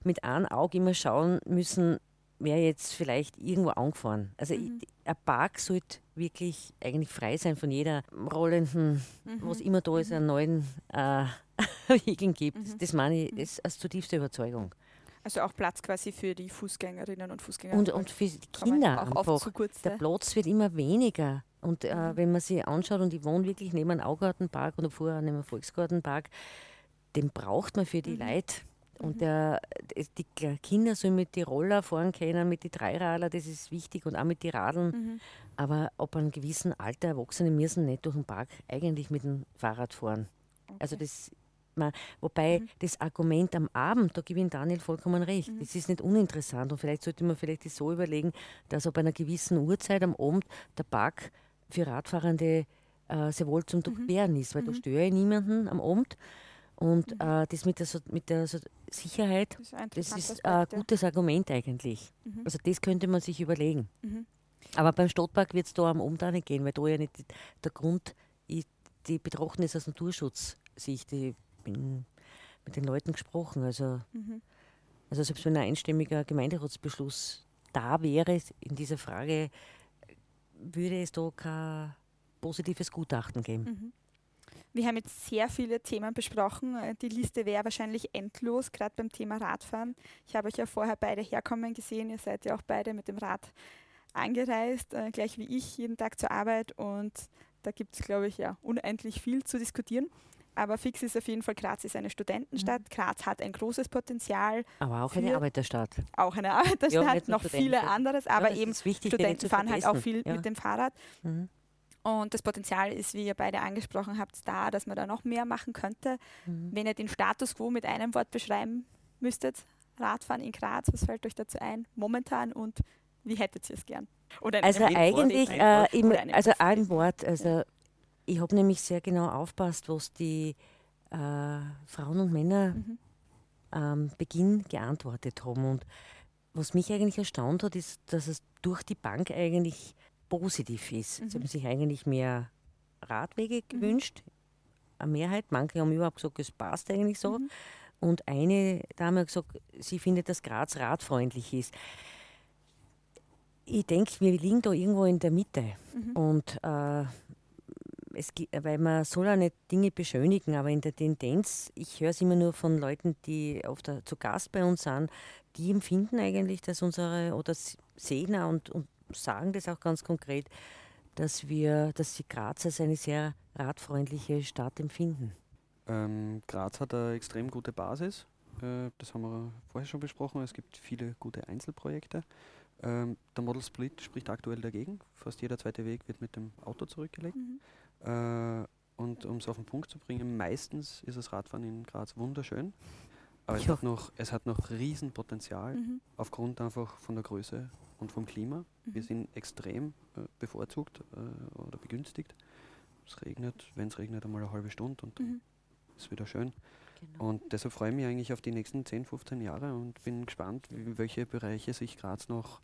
G: mit einem Auge immer schauen müssen, wäre jetzt vielleicht irgendwo angefahren. Also
F: Mhm.
G: ich, ein Park sollte wirklich eigentlich frei sein von jeder rollenden,
F: Mhm.
G: was immer da ist, einen neuen äh, *laughs* Wegen gibt.
F: Mhm.
G: Das meine ich, ist aus zutiefster Überzeugung.
F: Also auch Platz quasi für die Fußgängerinnen und Fußgänger.
G: Und, und für die Kinder
F: auch
G: einfach.
F: kurz,
G: der. Platz wird immer weniger. Und äh,
F: Mhm.
G: wenn man sich anschaut, und ich wohne wirklich neben einem Augartenpark oder vorher neben einem Volksgartenpark, den braucht man für die
F: Mhm.
G: Leute. Und
F: Mhm.
G: der, es- die Kinder sollen mit den Roller fahren können, mit den Dreiradler, das ist wichtig, und auch mit den Radeln.
F: Mhm.
G: Aber ab einem gewissen Alter, Erwachsene müssen nicht durch den Park eigentlich mit dem Fahrrad fahren. Also
F: Okay.
G: das, man, wobei
F: Mhm.
G: das Argument am Abend, da gebe ich Daniel vollkommen recht,
F: Mhm.
G: das ist nicht uninteressant und vielleicht sollte man vielleicht das so überlegen, dass ab einer gewissen Uhrzeit am Abend der Park für Radfahrende äh, sehr wohl zum Durchqueren ist, weil da
F: Mhm.
G: störe ich niemanden am Abend und
F: Mhm.
G: äh, das mit der, so, mit der so Sicherheit,
F: Das ist ein
G: das ist
F: ja.
G: gutes Argument eigentlich.
F: Mhm.
G: Also das könnte man sich überlegen.
F: Mhm.
G: Aber beim Stadtpark wird es da am Abend auch nicht gehen, weil da ja nicht die- der Grund, ich, die betrachten es aus Naturschutzsicht. Ich bin mit den Leuten gesprochen. Also,
F: Mhm.
G: also selbst wenn ein einstimmiger Gemeinderatsbeschluss da wäre in dieser Frage, würde es da kein positives Gutachten geben.
F: Mhm. Wir haben jetzt sehr viele Themen besprochen. Äh, Die Liste wäre wahrscheinlich endlos, gerade beim Thema Radfahren. Ich habe euch ja vorher beide herkommen gesehen. Ihr seid ja auch beide mit dem Rad angereist, äh, gleich wie ich, jeden Tag zur Arbeit. Und da gibt es, glaube ich, ja unendlich viel zu diskutieren. Aber fix ist auf jeden Fall, Graz ist eine Studentenstadt. Graz hat ein großes Potenzial,
G: Aber auch eine Arbeiterstadt.
F: auch eine Arbeiterstadt,
G: nur
F: noch viele anderes.
G: Ja,
F: Aber
G: das
F: eben
G: wichtig,
F: Studenten
G: zu
F: fahren halt auch viel
G: Ja.
F: mit dem Fahrrad.
G: Mhm.
F: Und das Potenzial ist, wie ihr beide angesprochen habt, da, dass man da noch mehr machen könnte.
G: Mhm.
F: Wenn ihr den Status quo mit einem Wort beschreiben müsstet, Radfahren in Graz, was fällt euch dazu ein? Momentan und wie hättet ihr es gern?
G: Also eigentlich,
F: ein
G: äh,
F: Wort
G: im, also ein Wort, also ich habe nämlich sehr genau aufpasst, was die äh, Frauen und Männer
F: Mhm.
G: am Beginn geantwortet haben. Und was mich eigentlich erstaunt hat, ist, dass es durch die Bank eigentlich positiv ist. Sie
F: Mhm.
G: haben sich eigentlich mehr Radwege gewünscht, eine Mehrheit. Manche haben überhaupt gesagt, es passt eigentlich so.
F: Mhm.
G: Und eine Dame hat gesagt, sie findet, dass Graz radfreundlich ist. Ich denke, wir liegen da irgendwo in der Mitte.
F: Mhm.
G: Und äh, es, weil man soll ja nicht Dinge beschönigen, aber in der Tendenz, ich höre es immer nur von Leuten, die oft zu Gast bei uns sind, die empfinden eigentlich, dass unsere, oder sehen auch und, und sagen das auch ganz konkret, dass wir, dass sie Graz als eine sehr radfreundliche Stadt empfinden.
H: Ähm, Graz hat eine extrem gute Basis. Äh, das haben wir vorher schon besprochen. Es gibt viele gute Einzelprojekte. Ähm, der Model Split spricht aktuell dagegen. Fast jeder zweite Weg wird mit dem Auto zurückgelegt.
F: Mhm.
H: Äh, und um es auf den Punkt zu bringen, meistens ist das Radfahren in Graz wunderschön. Aber es hat noch, es hat noch Riesenpotenzial
F: Mhm.
H: aufgrund einfach von der Größe und vom Klima. Wir
F: Mhm.
H: sind extrem äh, bevorzugt äh, oder begünstigt. Es regnet, wenn es regnet, einmal eine halbe Stunde und dann
F: Mhm.
H: ist wieder schön.
G: Genau.
H: Und deshalb freue ich mich eigentlich auf die nächsten 10, 15 Jahre und bin gespannt, welche Bereiche sich Graz noch,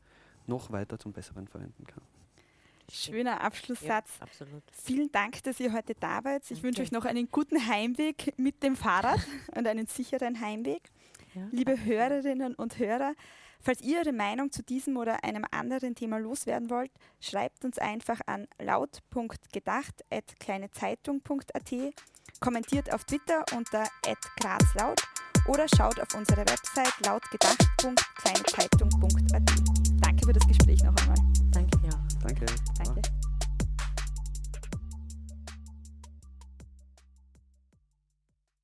H: noch weiter zum Besseren verwenden kann.
F: Schöner Abschlusssatz.
G: Ja, absolut.
F: Vielen Dank, dass ihr heute da wart. Ich wünsche
G: Danke.
F: euch noch einen guten Heimweg mit dem Fahrrad *laughs* und einen sicheren Heimweg.
G: Ja.
F: Liebe Hörerinnen und Hörer, falls ihr eure Meinung zu diesem oder einem anderen Thema loswerden wollt, schreibt uns einfach an laut.gedacht.kleinezeitung.at, kommentiert auf Twitter unter @grazlaut oder schaut auf unsere Website lautgedacht.kleinezeitung.at. Danke für das Gespräch noch einmal.
G: Danke, ja.
H: Danke.
F: Danke.